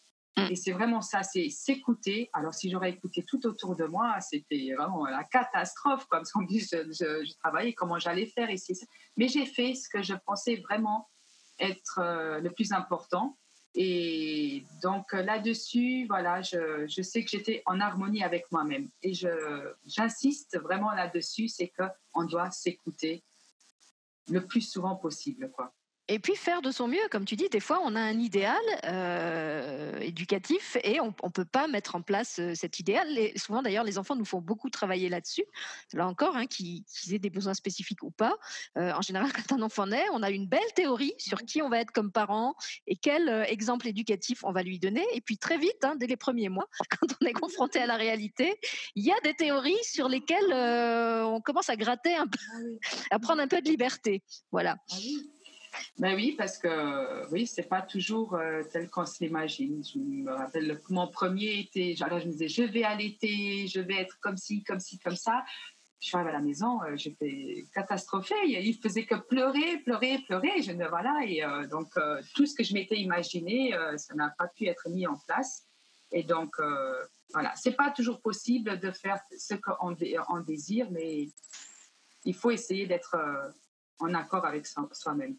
Et c'est vraiment ça, c'est s'écouter. Alors, si j'aurais écouté tout autour de moi, c'était vraiment la catastrophe, comme on dit, je, je, travaillais, comment j'allais faire ici. Mais j'ai fait ce que je pensais vraiment être euh, le plus important. Et donc là-dessus, voilà, je, je, sais que j'étais en harmonie avec moi-même. Et j'insiste vraiment là-dessus, c'est qu'on doit s'écouter le plus souvent possible. Quoi. Et puis faire de son mieux, comme tu dis, des fois on a un idéal euh, éducatif et on ne peut pas mettre en place euh, cet idéal. Et souvent d'ailleurs, les enfants nous font beaucoup travailler là-dessus. Là encore, hein, qu'ils aient des besoins spécifiques ou pas. Euh, en général, quand un enfant naît, on a une belle théorie sur qui on va être comme parent et quel exemple éducatif on va lui donner. Et puis très vite, hein, dès les premiers mois, quand on est confronté à la réalité, il y a des théories sur lesquelles on commence à gratter un peu, ah à prendre un peu de liberté. Voilà. Ben oui, parce que oui, c'est pas toujours euh, tel qu'on s'imagine. Je me rappelle mon premier été, alors je me disais, je vais allaiter, je vais être comme ci, comme ci, comme ça. Je suis arrivée à la maison, euh, j'étais catastrophée. Il faisait que pleurer, pleurer, pleurer. Je me voilà et euh, donc tout ce que je m'étais imaginé, ça n'a pas pu être mis en place. Et donc voilà, c'est pas toujours possible de faire ce qu'on désire, mais il faut essayer d'être en accord avec soi-même.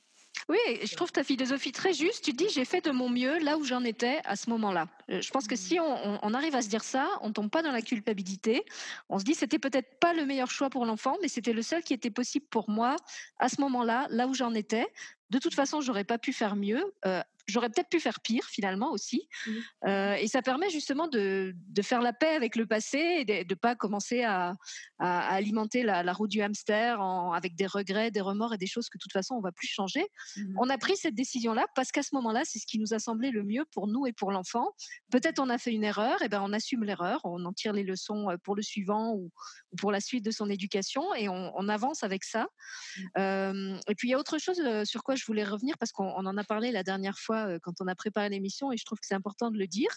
Oui, je trouve ta philosophie très juste. Tu dis, j'ai fait de mon mieux là où j'en étais à ce moment-là. Euh, je pense que si on, arrive à se dire ça, on tombe pas dans la culpabilité. On se dit, c'était peut-être pas le meilleur choix pour l'enfant, mais c'était le seul qui était possible pour moi à ce moment-là, là où j'en étais. De toute façon, j'aurais pas pu faire mieux. Euh, j'aurais peut-être pu faire pire finalement aussi. Euh, et ça permet justement de, de, faire la paix avec le passé et de ne pas commencer à, à, alimenter la, la, roue du hamster en, avec des regrets, des remords et des choses que de toute façon on va plus changer. Mmh on a pris cette décision-là parce qu'à ce moment-là, c'est ce qui nous a semblé le mieux pour nous et pour l'enfant. Peut-être on a fait une erreur, et ben on assume l'erreur, on en tire les leçons euh, pour le suivant ou, pour la suite de son éducation et on, on avance avec ça. Mmh. Euh, et puis il y a autre chose sur quoi je voulais revenir parce qu'on en a parlé la dernière fois quand on a préparé l'émission et je trouve que c'est important de le dire.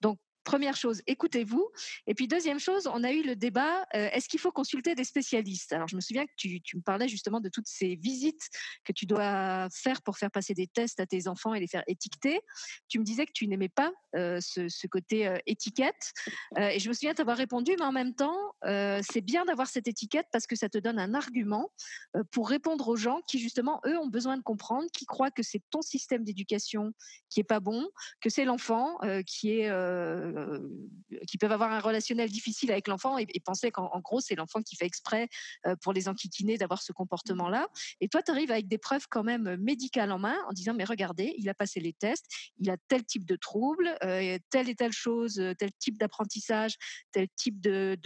Donc, Première chose, écoutez-vous. Et puis deuxième chose, on a eu le débat, euh, est-ce qu'il faut consulter des spécialistes? Alors je me souviens que tu, me parlais justement de toutes ces visites que tu dois faire pour faire passer des tests à tes enfants et les faire étiqueter. Tu me disais que tu n'aimais pas euh, ce, côté euh, étiquette. et je me souviens t'avoir répondu, mais en même temps, c'est bien d'avoir cette étiquette parce que ça te donne un argument pour répondre aux gens qui justement, eux, ont besoin de comprendre, qui croient que c'est ton système d'éducation qui est pas bon, que c'est l'enfant qui est qui peuvent avoir un relationnel difficile avec l'enfant et, penser qu'en gros, c'est l'enfant qui fait exprès euh, pour les enquiquiner d'avoir ce comportement-là. Et toi, tu arrives avec des preuves quand même médicales en main en disant, mais regardez, il a passé les tests, il a tel type de trouble, euh, telle et telle chose, tel type d'apprentissage, tel type de,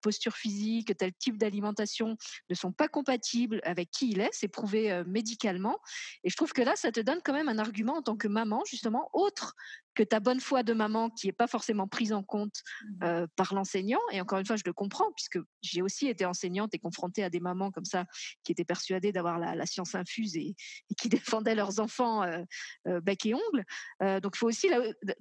posture physique, tel type d'alimentation ne sont pas compatibles avec qui il est, c'est prouvé médicalement. Et je trouve que là, ça te donne quand même un argument en tant que maman, justement, autre que ta bonne foi de maman qui n'est pas forcément prise en compte mmh. euh, par l'enseignant. Et encore une fois, je le comprends puisque j'ai aussi été enseignante et confrontée à des mamans comme ça qui étaient persuadées d'avoir la, science infuse et, qui défendaient leurs enfants euh, euh, bec et ongles. donc, il faut aussi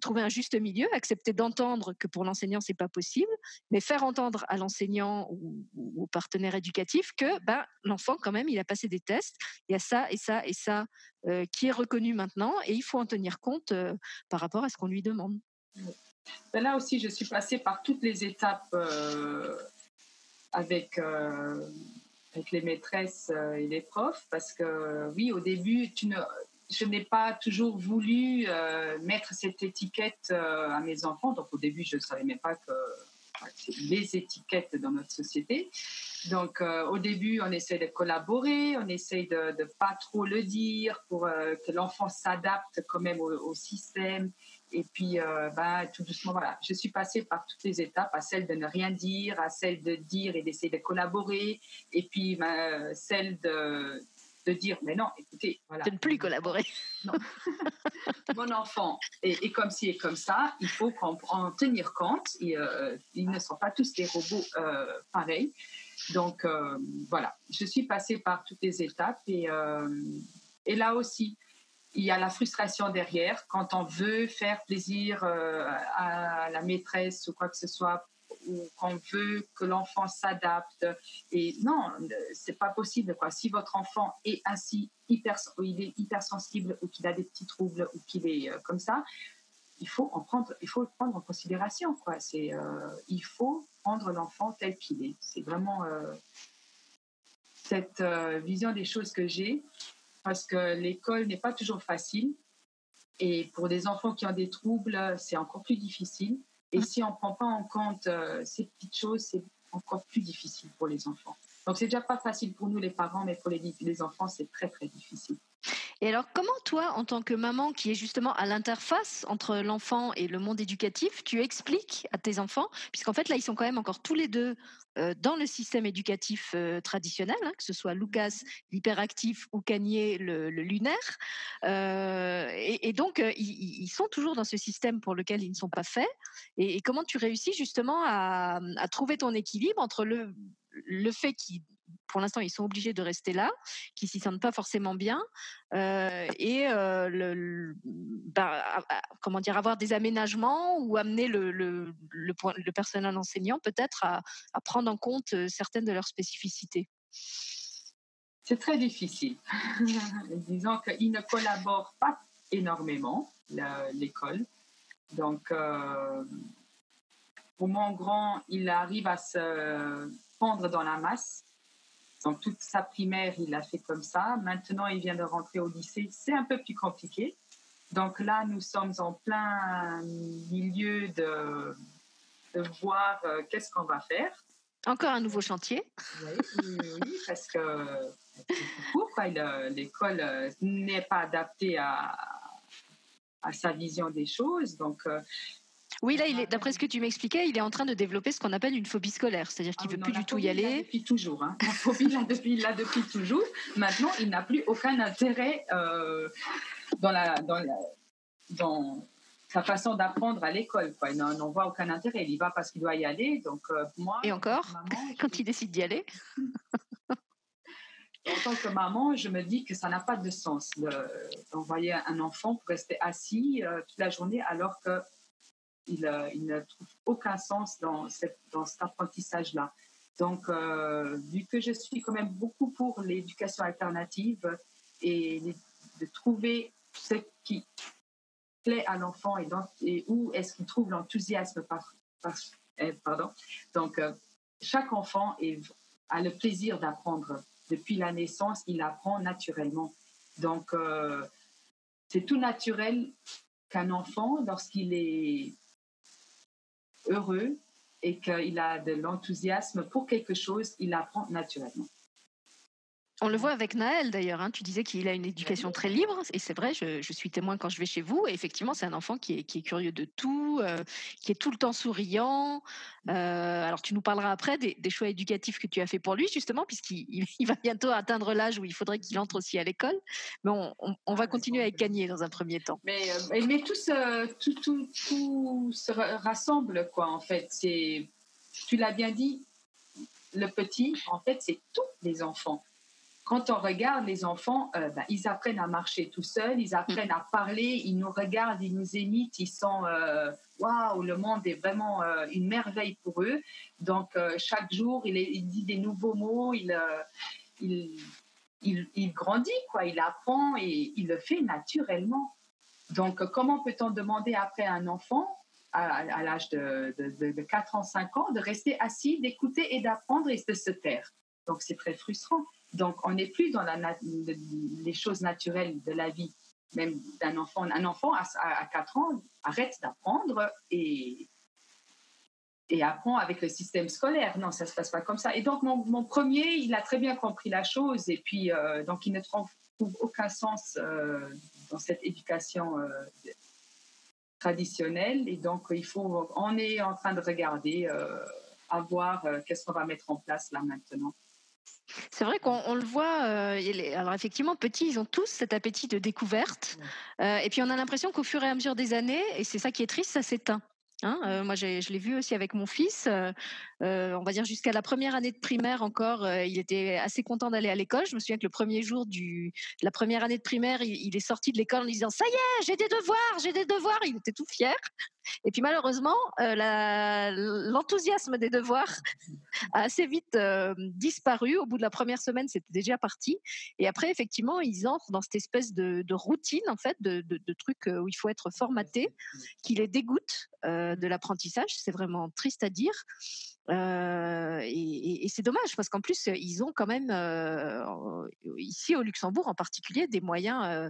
trouver un juste milieu, accepter d'entendre que pour l'enseignant c'est pas possible, mais faire entendre à l'enseignant ou, au partenaire éducatif que ben, l'enfant quand même il a passé des tests, il y a ça et ça et ça qui est reconnu maintenant et il faut en tenir compte par rapport ce qu'on lui demande. Là aussi, je suis passée par toutes les étapes avec, avec les maîtresses et les profs parce que oui, au début, je n'ai pas toujours voulu mettre cette étiquette à mes enfants. Donc au début, je ne savais même pas que les étiquettes dans notre société. Donc, euh, au début, on essaie de collaborer, on essaie de ne pas trop le dire pour euh, que l'enfant s'adapte quand même au, système. Et puis, euh, ben, tout doucement, voilà, je suis passée par toutes les étapes, à celle de ne rien dire, à celle de dire et d'essayer de collaborer, et puis ben, celle de, de dire, mais non, écoutez, voilà. De ne plus collaborer. Non. Mon enfant est, comme ci et comme ça, il faut en, tenir compte. Et, euh, ils ne sont pas tous des robots euh, pareils. Donc, voilà, je suis passée par toutes les étapes. Et, et là aussi, il y a la frustration derrière quand on veut faire plaisir à la maîtresse ou quoi que ce soit ou qu'on veut que l'enfant s'adapte. Et non, c'est pas possible. Si votre enfant est ainsi hyper, il est hypersensible ou qu'il a des petits troubles ou qu'il est euh, comme ça, il faut en prendre, il faut le prendre en considération. C'est, euh, il faut prendre l'enfant tel qu'il est. C'est vraiment euh, cette vision des choses que j'ai parce que l'école n'est pas toujours facile. Et pour des enfants qui ont des troubles, c'est encore plus difficile. Et si on ne prend pas en compte euh, ces petites choses, c'est encore plus difficile pour les enfants. Donc, c'est déjà pas facile pour nous, les parents, mais pour les, les enfants, c'est très, très difficile. Et alors, comment toi, en tant que maman qui est justement à l'interface entre l'enfant et le monde éducatif, tu expliques à tes enfants, puisqu'en fait là, ils sont quand même encore tous les deux euh, dans le système éducatif euh, traditionnel, hein, que ce soit Lucas l'hyperactif ou Cagnier le, lunaire, euh, et, donc ils, sont toujours dans ce système pour lequel ils ne sont pas faits. Et, comment tu réussis justement à, à trouver ton équilibre entre le le fait qu'ils pour l'instant, ils sont obligés de rester là, qui s'y sentent pas forcément bien, euh, et euh, bah, comment dire, avoir des aménagements ou amener le, le, le, personnel enseignant peut-être à, prendre en compte euh, certaines de leurs spécificités. C'est très difficile. Disons qu'ils ne collaborent pas énormément, l'école. Donc, pour mon grand, il arrive à se prendre dans la masse donc toute sa primaire, il l'a fait comme ça. Maintenant, il vient de rentrer au lycée. C'est un peu plus compliqué. Donc là, nous sommes en plein milieu de, voir euh, qu'est-ce qu'on va faire. Encore un nouveau chantier. Oui, oui, parce que l'école euh, n'est pas adaptée à, à, sa vision des choses. Donc, euh, oui, là, d'après ce que tu m'expliquais, il est en train de développer ce qu'on appelle une phobie scolaire, c'est-à-dire qu'il ne ah, veut plus du tout y aller. depuis toujours. Hein. La phobie, là, depuis, là, depuis toujours. Maintenant, il n'a plus aucun intérêt euh, dans, la, dans, dans sa façon d'apprendre à l'école. Il n'en voit aucun intérêt. Il y va parce qu'il doit y aller. Donc, euh, moi, Et encore, quand il décide d'y aller en tant que maman, je me dis que ça n'a pas de sens d'envoyer un enfant pour rester assis euh, toute la journée alors que euh, il, ne trouve aucun sens dans, cette, dans cet apprentissage-là. Donc, euh, vu que je suis quand même beaucoup pour l'éducation alternative et de trouver ce qui plaît à l'enfant et, et, où est-ce qu'il trouve l'enthousiasme eh, pardon. Donc, euh, chaque enfant a le plaisir d'apprendre. Depuis la naissance, il apprend naturellement. Donc, c'est tout naturel qu'un enfant, lorsqu'il est heureux et qu'il a de l'enthousiasme pour quelque chose, il apprend naturellement. On le voit avec Naël d'ailleurs. Hein. Tu disais qu'il a une éducation très libre, et c'est vrai. Je, suis témoin quand je vais chez vous. Et effectivement, c'est un enfant qui est, qui est, curieux de tout, euh, qui est tout le temps souriant. Euh, alors, tu nous parleras après des, choix éducatifs que tu as fait pour lui, justement, puisqu'il il va bientôt atteindre l'âge où il faudrait qu'il entre aussi à l'école. Mais on, va ah, continuer avec Gagné dans un premier temps. Mais, euh, mais tout, se, tout, tout, tout se rassemble, quoi. En fait, c'est, tu l'as bien dit. Le petit, en fait, c'est tous les enfants quand on regarde les enfants, euh, ben, ils apprennent à marcher tout seuls, ils apprennent à parler, ils nous regardent, ils nous imitent, ils sont euh, waouh, le monde est vraiment euh, une merveille pour eux. Donc chaque jour, il, dit des nouveaux mots, il, il, grandit, quoi, il apprend et il le fait naturellement. Donc comment peut-on demander après un enfant à, l'âge de, de, de 4 ans, 5 ans, de rester assis, d'écouter et d'apprendre et de se taire? Donc c'est très frustrant. Donc, on n'est plus dans les choses naturelles de la vie, même d'un enfant. Un enfant à, à 4 ans arrête d'apprendre et, et apprend avec le système scolaire. Non, ça ne se passe pas comme ça. Et donc, mon, premier, il a très bien compris la chose et puis, euh, donc, il ne trouve aucun sens euh, dans cette éducation euh, traditionnelle. Et donc, il faut, on est en train de regarder, à voir qu'est-ce qu'on va mettre en place là maintenant. C'est vrai qu'on le voit. Euh, alors effectivement, petits, ils ont tous cet appétit de découverte. Euh, et puis on a l'impression qu'au fur et à mesure des années, et c'est ça qui est triste, ça s'éteint. Hein. Euh, moi, je l'ai vu aussi avec mon fils. on va dire jusqu'à la première année de primaire encore, il était assez content d'aller à l'école. Je me souviens que le premier jour du, de la première année de primaire, il, il est sorti de l'école en disant "Ça y est, j'ai des devoirs, j'ai des devoirs." Il était tout fier. Et puis malheureusement, l'enthousiasme des devoirs a assez vite disparu. Au bout de la première semaine, c'était déjà parti. Et après, effectivement, ils entrent dans cette espèce de, routine, en fait, de, de, trucs où il faut être formaté, qui les dégoûte de l'apprentissage. C'est vraiment triste à dire. et, c'est dommage parce qu'en plus, ils ont quand même, ici au Luxembourg en particulier, des moyens euh,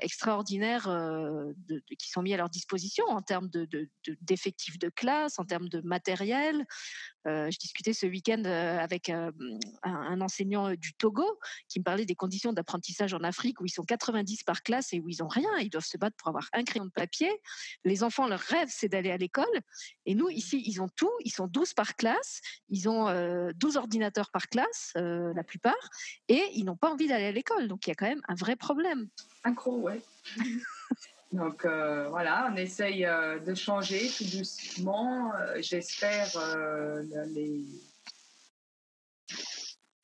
extraordinaires euh, qui sont mis à leur disposition en termes d'effectifs de, classe, en termes de matériel. Euh, je discutais ce week-end avec un, enseignant du Togo qui me parlait des conditions d'apprentissage en Afrique où ils sont 90 par classe et où ils n'ont rien. Ils doivent se battre pour avoir un crayon de papier. Les enfants, leur rêve, c'est d'aller à l'école. Et nous, ici, ils ont tout. Ils sont 12 par classe. Ils ont 12 ordinateurs par classe, la plupart. Et ils n'ont pas envie d'aller à l'école. Donc, il y a quand même un vrai problème. Un gros, ouais. Donc euh, voilà, on essaye euh, de changer tout doucement. Euh, j'espère les...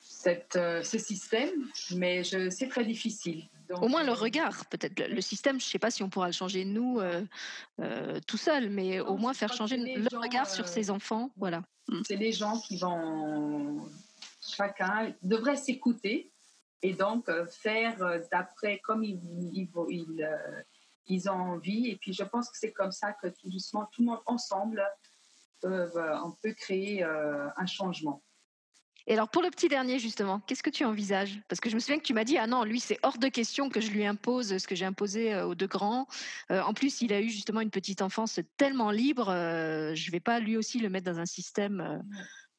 ce système, mais c'est très difficile. Au moins le regard, peut-être. Le, système, je ne sais pas si on pourra le changer nous tout seul, mais au moins faire changer le regard sur ces enfants. Voilà. Mm. C'est les gens qui vont, chacun devrait s'écouter et donc euh, faire euh, d'après comme ils, ils, euh, ils, ont envie. Et puis je pense que c'est comme ça que tout doucement, tout le monde ensemble, on peut créer un changement. Et alors pour le petit dernier justement, qu'est-ce que tu envisages? Parce que je me souviens que tu m'as dit ah non lui c'est hors de question que je lui impose ce que j'ai imposé aux deux grands. en plus il a eu justement une petite enfance tellement libre, je ne vais pas lui aussi le mettre dans un système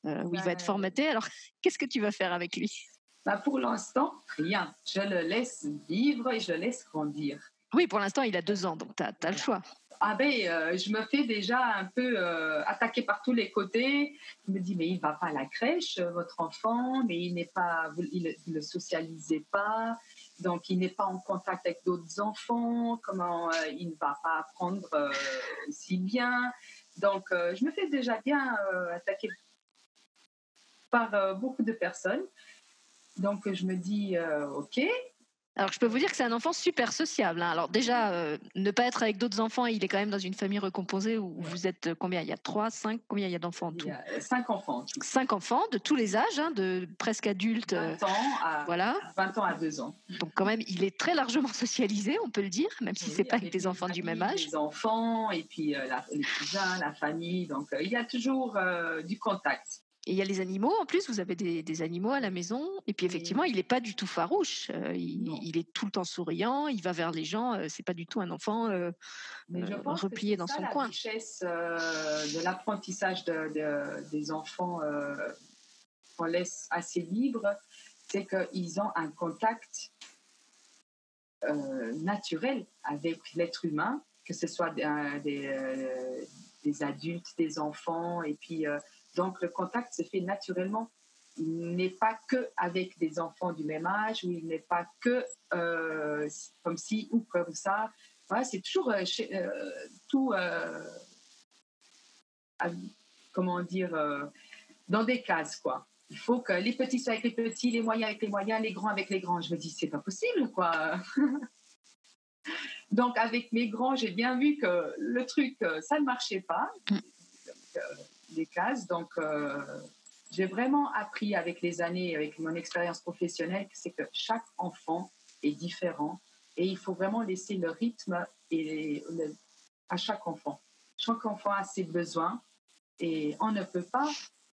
où il va être formaté. Alors qu'est-ce que tu vas faire avec lui? Bah, pour l'instant, rien. Je le laisse vivre et je le laisse grandir. Oui, pour l'instant, il a deux ans, donc tu as, le choix. Ah ben, euh, je me fais déjà un peu euh, attaquer par tous les côtés. Je me dis, mais il va pas à la crèche, euh, votre enfant, mais il n'est pas, vous, il, ne le socialisez pas, donc il n'est pas en contact avec d'autres enfants. Comment il ne va pas apprendre si bien Donc, je me fais déjà bien attaquer par beaucoup de personnes. Donc je me dis, euh, ok. Alors je peux vous dire que c'est un enfant super sociable. Hein. Alors déjà, euh, ne pas être avec d'autres enfants, il est quand même dans une famille recomposée où vous êtes euh, combien? Il y a trois, cinq, combien il y a d'enfants en tout? Il y a cinq enfants. Cinq enfants de tous les âges, hein, de presque adultes. 20 ans à, voilà. 20 ans à 2 ans. Donc quand même, il est très largement socialisé, on peut le dire, même si ce c'est pas avec des enfants du même âge. Les enfants et puis les cousins, la famille. Donc il y a toujours du contact. Et il y a les animaux, en plus, vous avez des, animaux à la maison. Et puis effectivement, il n'est pas du tout farouche. Euh, il, est tout le temps souriant, il va vers les gens. Euh, c'est pas du tout un enfant euh, replié dans son coin. La richesse de l'apprentissage de, des enfants qu'on laisse assez libre, c'est qu'ils ont un contact euh, naturel avec l'être humain, que ce soit des, euh, des, adultes, des enfants, et puis euh, donc le contact se fait naturellement. Il n'est pas que avec des enfants du même âge, ou il n'est pas que comme ci ou comme ça. c'est toujours tout, comment dire, dans des cases, quoi il faut que les petits soient avec les petits, les moyens avec les moyens, les grands avec les grands. Je me dis, c'est pas possible, quoi. Donc, avec mes grands, j'ai bien vu que le truc, euh, ça ne marchait pas, mm. Les cases. Donc, euh, j'ai vraiment appris avec les années, avec mon expérience professionnelle, c'est que chaque enfant est différent et il faut vraiment laisser le rythme et à chaque enfant. Chaque enfant a ses besoins et on ne peut pas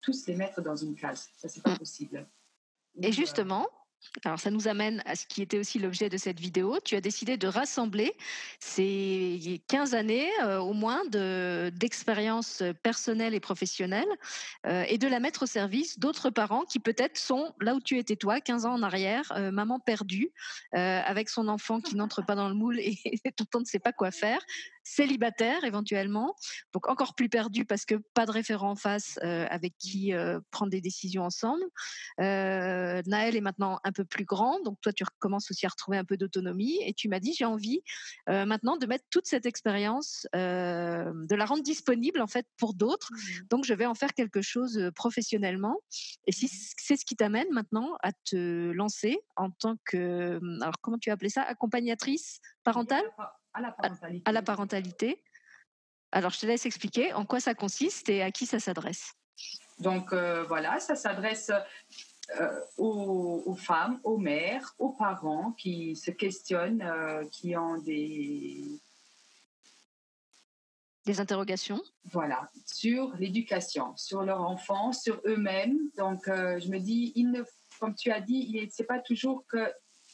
tous les mettre dans une case. Ça, c'est pas possible. Et justement, alors ça nous amène à ce qui était aussi l'objet de cette vidéo. Tu as décidé de rassembler ces 15 années euh, au moins d'expérience personnelle et professionnelle euh, et de la mettre au service d'autres parents qui peut-être sont là où tu étais toi, 15 ans en arrière, euh, maman perdue, avec son enfant qui n'entre pas dans le moule et, et tonton ne sait pas quoi faire, célibataire éventuellement, donc encore plus perdu parce que pas de référent en face avec qui prendre des décisions ensemble. Naël est maintenant un peu plus grand, donc toi tu recommences aussi à retrouver un peu d'autonomie et tu m'as dit j'ai envie maintenant de mettre toute cette expérience, de la rendre disponible en fait pour d'autres, mmh. donc je vais en faire quelque chose professionnellement. Et si mmh. c'est ce qui t'amène maintenant à te lancer en tant que, alors comment tu as appelé ça, accompagnatrice parentale? À la parentalité. À la parentalité. Alors, je te laisse expliquer en quoi ça consiste et à qui ça s'adresse. Donc, euh, voilà, ça s'adresse euh, aux, femmes, aux mères, aux parents qui se questionnent, euh, qui ont des... Des interrogations Voilà, sur l'éducation, sur leur enfant, sur eux-mêmes. Donc, je me dis, il ne, comme tu as dit, ce n'est pas toujours que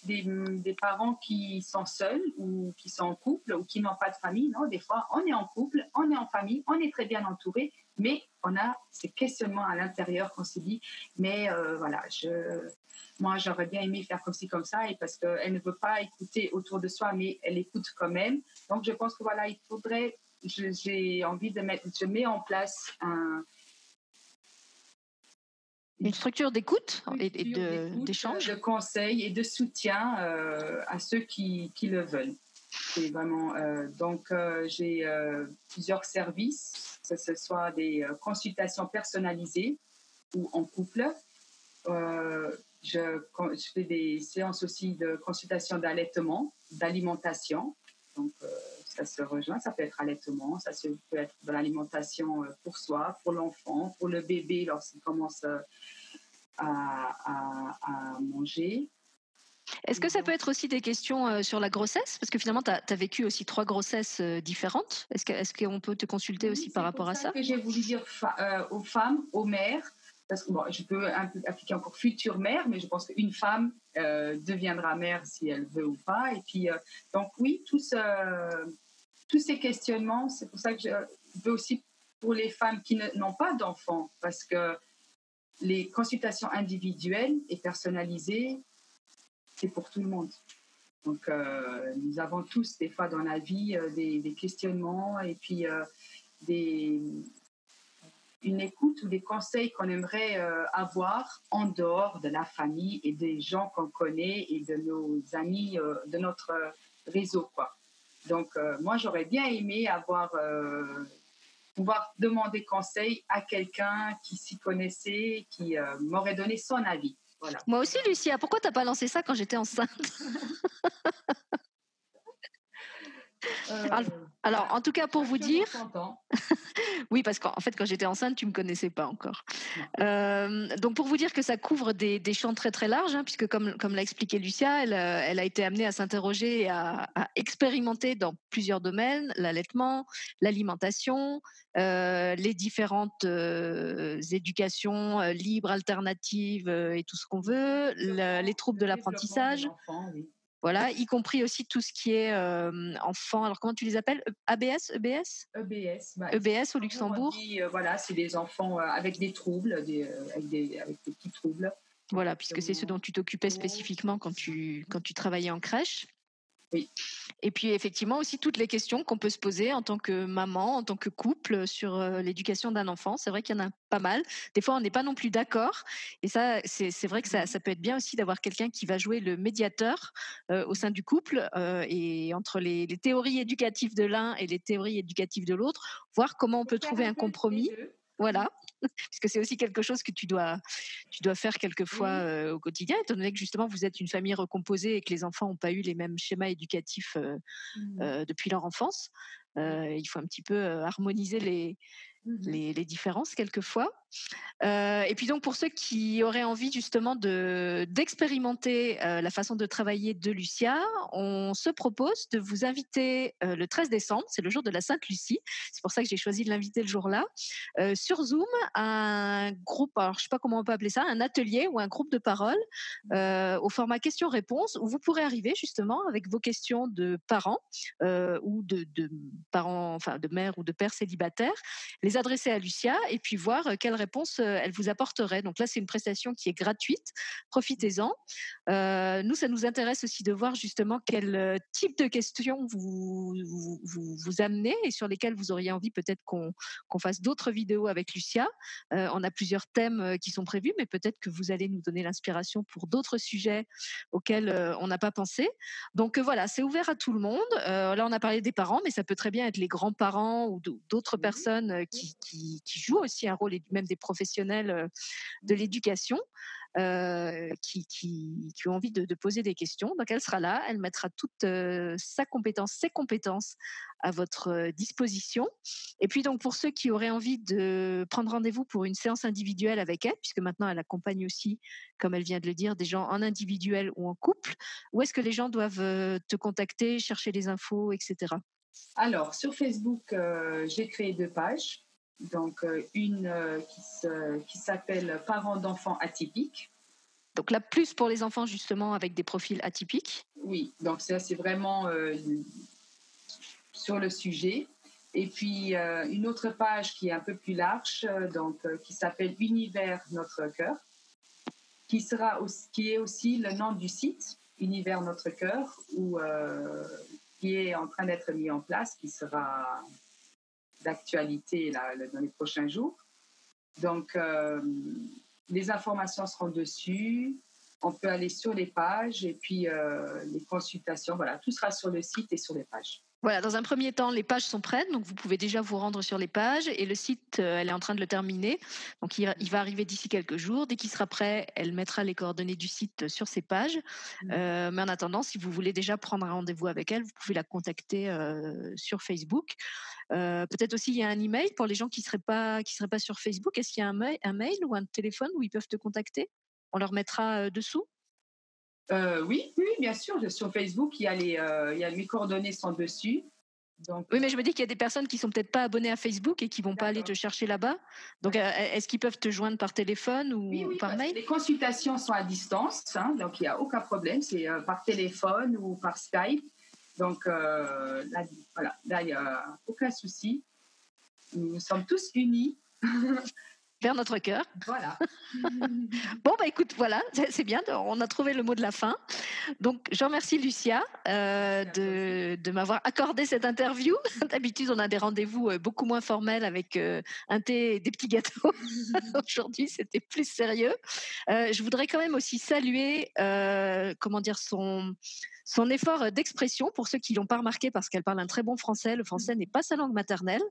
des, parents qui sont seuls ou qui sont en couple ou qui n'ont pas de famille. Non, des fois, on est en couple, on est en famille, on est très bien entouré, mais on a ces questionnements à l'intérieur qu'on se dit, mais euh, voilà, je, moi, j'aurais bien aimé faire comme ci, comme ça, et parce qu'elle ne veut pas écouter autour de soi, mais elle écoute quand même. Donc, je pense que voilà, il faudrait, j'ai envie de mettre, je mets en place un, une structure d'écoute et, d'échange. De, conseils et de soutien euh, à ceux qui, qui, le veulent. C'est vraiment. Euh, donc, euh, j'ai plusieurs services, que ce soit des consultations personnalisées ou en couple. Je, je, fais des séances aussi de consultation d'allaitement, d'alimentation. Donc, ça se rejoint. Ça peut être allaitement, ça peut être de l'alimentation pour soi, pour l'enfant, pour le bébé lorsqu'il commence à, manger. Est-ce que ça peut être aussi des questions euh, sur la grossesse? Parce que finalement, tu as, vécu aussi trois grossesses euh, différentes. Est-ce qu'on peut te consulter aussi par rapport à ça, que j'ai voulu dire euh, aux femmes, aux mères, parce que bon, je peux appliquer encore future mère, mais je pense qu'une femme deviendra mère si elle veut ou pas. Et puis, donc oui, tous, tous ces questionnements, c'est pour ça que je veux aussi pour les femmes qui n'ont pas d'enfants, parce que les consultations individuelles et personnalisées, c'est pour tout le monde. Donc, euh, nous avons tous, des fois dans la vie, euh, des, questionnements et puis euh, des, une écoute ou des conseils qu'on aimerait avoir en dehors de la famille et des gens qu'on connaît et de nos amis, de notre réseau. Quoi. Donc, moi, j'aurais bien aimé avoir pouvoir demander conseil à quelqu'un qui s'y connaissait, qui euh, m'aurait donné son avis. Moi aussi, Lucia, pourquoi tu n'as pas lancé ça quand j'étais enceinte? Euh, alors, en tout cas, pour vous dire. oui, parce qu'en fait, quand j'étais enceinte, tu ne me connaissais pas encore. Euh, donc, pour vous dire que ça couvre des, champs très très larges, hein, puisque comme, comme l'a expliqué Lucia, elle, euh, elle, a été amenée à s'interroger et à, expérimenter dans plusieurs domaines l'allaitement, l'alimentation, les différentes éducations libres, alternatives et tout ce qu'on veut, les troubles de l'apprentissage. Voilà, y compris aussi tout ce qui est enfants. Alors comment tu les appelles? ABS, EBS EBS. Bah, EBS au Luxembourg. voilà, c'est des enfants avec des troubles, des, avec, des, avec, des, petits troubles. Voilà, puisque c'est ce dont tu t'occupais spécifiquement quand tu, quand tu travaillais en crèche. Oui. Et puis effectivement aussi toutes les questions qu'on peut se poser en tant que maman, en tant que couple sur euh, l'éducation d'un enfant. C'est vrai qu'il y en a pas mal. Des fois, on n'est pas non plus d'accord. Et ça, c'est vrai que ça, ça, peut être bien aussi d'avoir quelqu'un qui va jouer le médiateur euh, au sein du couple euh, et entre les, les, théories éducatives de l'un et les théories éducatives de l'autre, voir comment on peut trouver un compromis. Voilà, puisque c'est aussi quelque chose que tu dois, tu dois faire quelquefois euh, au quotidien, étant donné que justement vous êtes une famille recomposée et que les enfants n'ont pas eu les mêmes schémas éducatifs euh, mmh. euh, depuis leur enfance. il faut un petit peu harmoniser les, Mmh les, les, différences quelquefois. Euh, et puis donc pour ceux qui auraient envie justement de d'expérimenter euh, la façon de travailler de Lucia, on se propose de vous inviter euh, le 13 décembre, c'est le jour de la Sainte Lucie. C'est pour ça que j'ai choisi de l'inviter le jour-là sur Zoom un groupe, alors je sais pas comment on peut appeler ça, un atelier ou un groupe de parole mmh. au format questions-réponses où vous pourrez arriver justement avec vos questions de parents ou de, de parents, enfin de mères ou de pères célibataires les adresser à Lucia et puis voir euh, quelle réponse euh, elle vous apporterait. Donc là, c'est une prestation qui est gratuite. Profitez-en. Euh, nous, ça nous intéresse aussi de voir justement quel type de questions vous vous, vous, amenez et sur lesquelles vous auriez envie peut-être qu'on fasse d'autres vidéos avec Lucia. on a plusieurs thèmes qui sont prévus, mais peut-être que vous allez nous donner l'inspiration pour d'autres sujets auxquels on n'a pas pensé. Donc voilà, c'est ouvert à tout le monde. là, on a parlé des parents, mais ça peut très bien être les grands-parents ou d'autres personnes qui qui, jouent aussi un rôle, et même des professionnels euh, de l'éducation. Euh, qui, ont envie de, poser des questions. Donc elle sera là, elle mettra toute euh, sa compétence, ses compétences à votre disposition. Et puis donc pour ceux qui auraient envie de prendre rendez-vous pour une séance individuelle avec elle, puisque maintenant elle accompagne aussi, comme elle vient de le dire, des gens en individuel ou en couple, où est-ce que les gens doivent te contacter, chercher les infos, etc. Alors sur Facebook, j'ai créé deux pages donc euh, une euh, qui s'appelle Parents d'enfants atypiques. Donc là, plus pour les enfants justement avec des profils atypiques. Oui, donc ça c'est vraiment euh, sur le sujet. Et puis une autre page qui est un peu plus large, donc qui s'appelle Univers Notre Cœur, qui sera qui est aussi le nom du site Univers Notre Cœur, qui est en train d'être mis en place, qui sera d'actualité dans les prochains jours. Donc, euh, les informations seront dessus. On peut aller sur les pages et puis euh, les consultations. Voilà, tout sera sur le site et sur les pages. Voilà, dans un premier temps, les pages sont prêtes, donc vous pouvez déjà vous rendre sur les pages et le site, euh, elle est en train de le terminer. Donc il, va arriver d'ici quelques jours. Dès qu'il sera prêt, elle mettra les coordonnées du site sur ses pages. Mmh. Euh, mais en attendant, si vous voulez déjà prendre un rendez-vous avec elle, vous pouvez la contacter euh, sur Facebook. Peut-être aussi il y a un email pour les gens qui seraient pas qui seraient pas sur Facebook. Est-ce qu'il y a un mail, un mail ou un téléphone où ils peuvent te contacter? On leur mettra dessous? Euh, oui, oui, bien sûr. Sur Facebook, il y a les, euh, il y a mes coordonnées sont dessus. Donc, oui, mais je me dis qu'il y a des personnes qui sont peut-être pas abonnées à Facebook et qui vont pas aller te chercher là-bas. Donc, euh, est-ce qu'ils peuvent te joindre par téléphone ou par mail? Les consultations sont à distance, hein, donc il n'y a aucun problème. C'est par téléphone ou par Skype. Donc là, voilà, là, il n'y a aucun souci. Nous sommes tous unis. vers notre cœur. Voilà. bon, bah écoute, voilà, c'est bien, on a trouvé le mot de la fin. Donc, je remercie Lucia euh, de, de m'avoir accordé cette interview. D'habitude, on a des rendez-vous euh, beaucoup moins formels avec euh, un thé et des petits gâteaux. Aujourd'hui, c'était plus sérieux. je voudrais quand même aussi saluer, comment dire, son son effort d'expression, pour ceux qui l'ont pas remarqué, parce qu'elle parle un très bon français, le français n'est pas sa langue maternelle.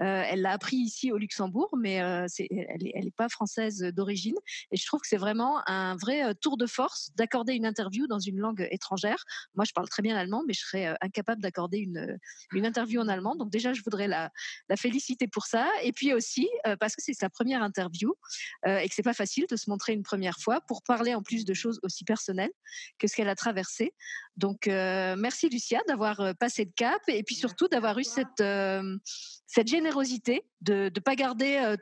Elle l'a appris ici au Luxembourg, mais euh, elle n'est pas française d'origine. Et je trouve que c'est vraiment un vrai euh, tour de force d'accorder une interview dans une langue étrangère. Moi, je parle très bien l'allemand, mais je serais incapable d'accorder une, interview en allemand. Donc déjà, je voudrais la, féliciter pour ça. Et puis aussi, parce que c'est sa première interview et que c'est pas facile de se montrer une première fois pour parler en plus de choses aussi personnelles que ce qu'elle a traversé. Donc, euh, merci Lucia d'avoir euh, passé le cap et puis surtout d'avoir eu euh, cette générosité de ne pas garder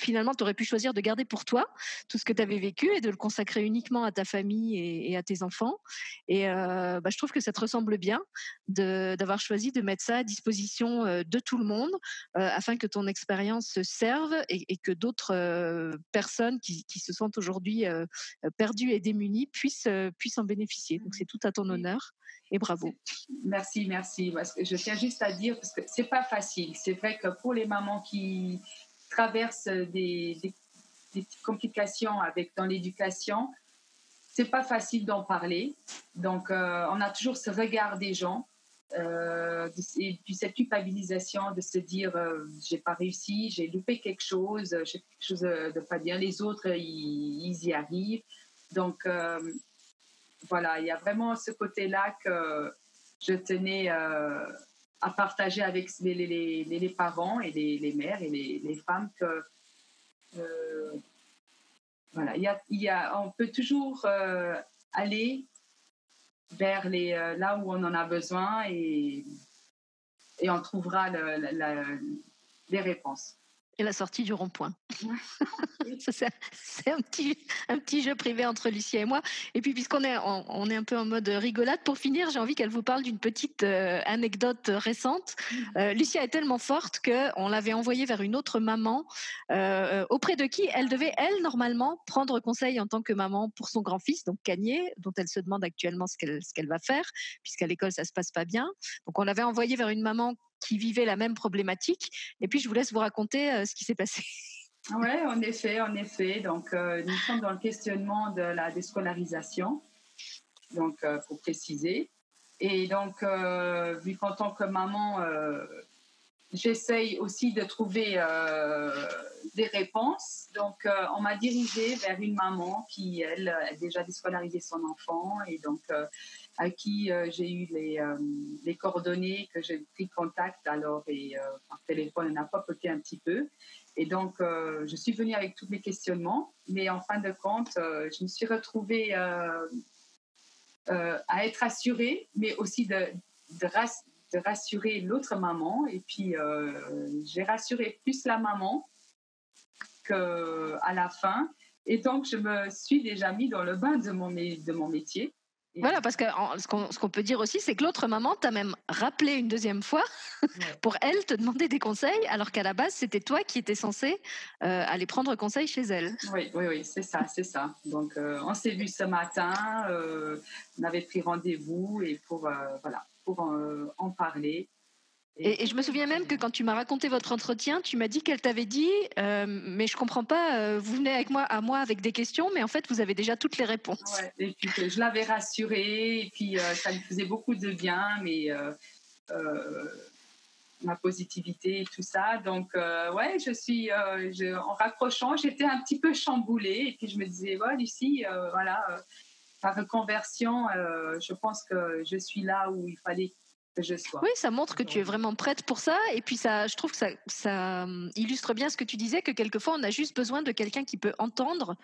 finalement, tu aurais pu choisir de garder pour toi tout ce que tu avais vécu et de le consacrer uniquement à ta famille et, à tes enfants. Et euh, bah, je trouve que ça te ressemble bien d'avoir choisi de mettre ça à disposition euh, de tout le monde euh, afin que ton expérience se serve et, que d'autres personnes qui, se sentent aujourd'hui perdues et démunies puissent, puissent en bénéficier. Donc c'est tout à ton honneur et bravo. Merci, merci. je tiens juste à dire, parce que c'est pas facile. C'est vrai que pour les mamans qui, traverse des, complications avec dans l'éducation, c'est pas facile d'en parler. Donc, euh, on a toujours ce regard des gens euh, et puis cette culpabilisation de se dire euh, j'ai pas réussi, j'ai loupé quelque chose, j'ai quelque chose de pas bien. Les autres, ils, y arrivent. Donc, voilà, il y a vraiment ce côté-là que je tenais à partager avec les, les, les, parents et les, mères et les, femmes que euh, voilà, il y a, y a, on peut toujours euh, aller vers les, euh, là où on en a besoin et, et on trouvera les réponses la sortie du rond-point. c'est un petit, un petit jeu privé entre Lucia et moi. Et puis, puisqu'on est, on, est un peu en mode rigolade, pour finir, j'ai envie qu'elle vous parle d'une petite euh, anecdote récente. Mm. Euh, Lucia est tellement forte qu'on l'avait envoyée vers une autre maman, euh, auprès de qui elle devait, elle, normalement, prendre conseil en tant que maman pour son grand-fils, donc Cagné, dont elle se demande actuellement ce qu'elle qu'elle va faire, puisqu'à l'école, ça se passe pas bien. Donc, on l'avait envoyée vers une maman qui vivaient la même problématique. Et puis, je vous laisse vous raconter euh, ce qui s'est passé. Oui, en effet, en effet. Donc, euh, nous sommes dans le questionnement de la déscolarisation, donc euh, pour préciser. Et donc, vu qu'en tant que maman, j'essaye aussi de trouver des réponses. Donc, on m'a dirigée vers une maman qui, elle, a déjà déscolarisé son enfant. Et donc, à qui euh, j'ai eu les, euh, les, coordonnées, que j'ai pris contact alors et euh, par téléphone, on a papoté un petit peu. Et donc, je suis venue avec tous mes questionnements, mais en fin de compte, je me suis retrouvée à être rassurée, mais aussi de, de, de rassurer l'autre maman. Et puis, j'ai rassuré plus la maman qu'à la fin. Et donc, je me suis déjà mis dans le bain de mon, de mon métier. Voilà, parce que ce qu'on peut dire aussi, c'est que l'autre maman t'a même rappelé une deuxième fois pour elle te demander des conseils, alors qu'à la base, c'était toi qui étais censé euh, aller prendre conseil chez elle. Oui, oui, oui, c'est ça, c'est ça. Donc, euh, on s'est vu ce matin, euh, on avait pris rendez-vous et pour, voilà, pour en parler. Et, je me souviens même que quand tu m'as raconté votre entretien, tu m'as dit qu'elle t'avait dit, euh, mais je comprends pas, euh, vous venez avec moi à moi avec des questions, mais en fait vous avez déjà toutes les réponses. Ouais, et puis je l'avais rassurée, et puis euh, ça lui faisait beaucoup de bien, mais ma positivité et tout ça. Donc ouais, je suis, en raccrochant, j'étais un petit peu chamboulée, et puis je me disais, voilà, Lucie, voilà, ta reconversion, je pense que je suis là où il fallait oui, ça montre que tu es vraiment prête pour ça. Et puis, ça, je trouve que ça, ça hum, illustre bien ce que tu disais, que quelquefois, on a juste besoin de quelqu'un qui peut entendre.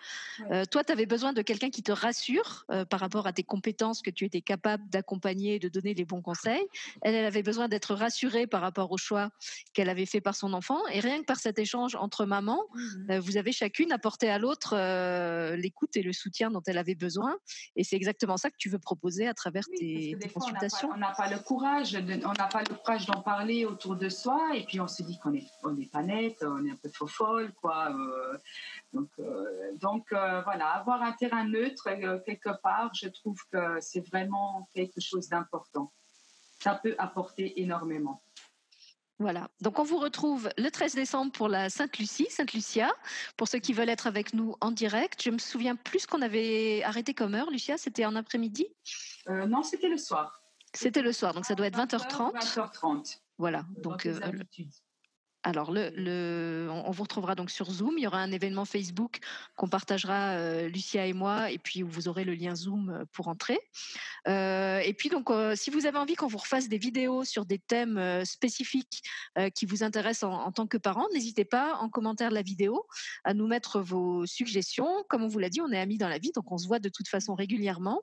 Euh, toi, tu avais besoin de quelqu'un qui te rassure euh, par rapport à tes compétences, que tu étais capable d'accompagner et de donner les bons conseils. Elle, elle avait besoin d'être rassurée par rapport au choix qu'elle avait fait par son enfant. Et rien que par cet échange entre mamans, mmh euh, vous avez chacune apporté à l'autre l'écoute et le soutien dont elle avait besoin. Et c'est exactement ça que tu veux proposer à travers tes, consultations. On n'a pas, le courage on n'a pas le courage d'en parler autour de soi, et puis on se dit qu'on est, on est pas net, on est un peu trop folle, quoi. Euh, donc, euh, donc euh, voilà, avoir un terrain neutre quelque part, je trouve que c'est vraiment quelque chose d'important. Ça peut apporter énormément. Voilà. Donc on vous retrouve le 13 décembre pour la Sainte-Lucie, Sainte-Lucia, pour ceux qui veulent être avec nous en direct. Je me souviens plus qu'on avait arrêté comme heure, Lucia, c'était en après-midi? Non, c'était le soir. C'était le soir, donc ça doit être 20h30. 20h30. Voilà, donc euh, alors, on vous retrouvera donc sur Zoom. Il y aura un événement Facebook qu'on partagera euh, Lucia et moi, et puis vous aurez le lien Zoom euh, pour entrer. Euh, et puis donc, si vous avez envie qu'on vous refasse des vidéos sur des thèmes spécifiques qui vous intéressent en, tant que parent, n'hésitez pas en commentaire de la vidéo à nous mettre vos suggestions. Comme on vous l'a dit, on est amis dans la vie, donc on se voit de toute façon régulièrement,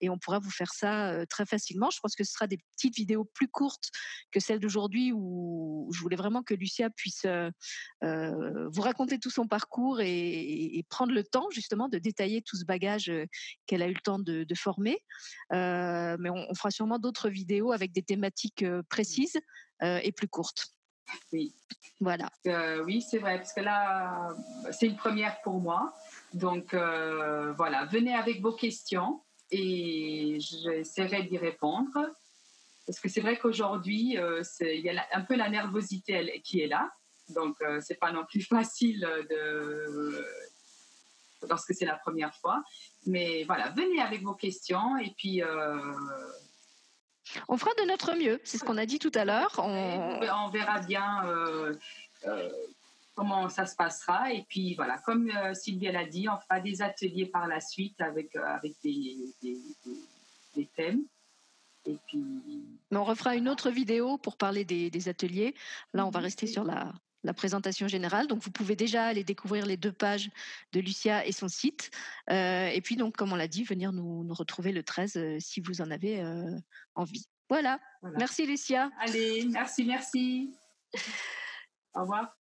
et on pourra vous faire ça très facilement. Je pense que ce sera des petites vidéos plus courtes que celles d'aujourd'hui où je voulais vraiment que Lucia Puisse vous raconter tout son parcours et, prendre le temps justement de détailler tout ce bagage qu'elle a eu le temps de, former. mais on, fera sûrement d'autres vidéos avec des thématiques précises et plus courtes. Oui. Voilà. oui, c'est vrai, parce que là, c'est une première pour moi. Donc voilà, venez avec vos questions et j'essaierai d'y répondre. Parce que c'est vrai qu'aujourd'hui, euh, il y a un peu la nervosité qui est là. Donc, euh, c'est pas non plus facile de, lorsque c'est la première fois. Mais voilà, venez avec vos questions et puis. Euh, on fera de notre mieux, c'est ce qu'on a dit tout à l'heure. On... on... verra bien comment ça se passera. Et puis voilà, comme Sylvie l'a dit, on fera des ateliers par la suite avec, avec des, des thèmes. Et puis... on refera une autre vidéo pour parler des, ateliers. Là, on va rester sur la, présentation générale. Donc, vous pouvez déjà aller découvrir les deux pages de Lucia et son site. Euh, et puis, donc, comme on l'a dit, venir nous, retrouver le 13 euh, si vous en avez euh, envie. Voilà. voilà. Merci, Lucia. Allez, merci, merci. Au revoir.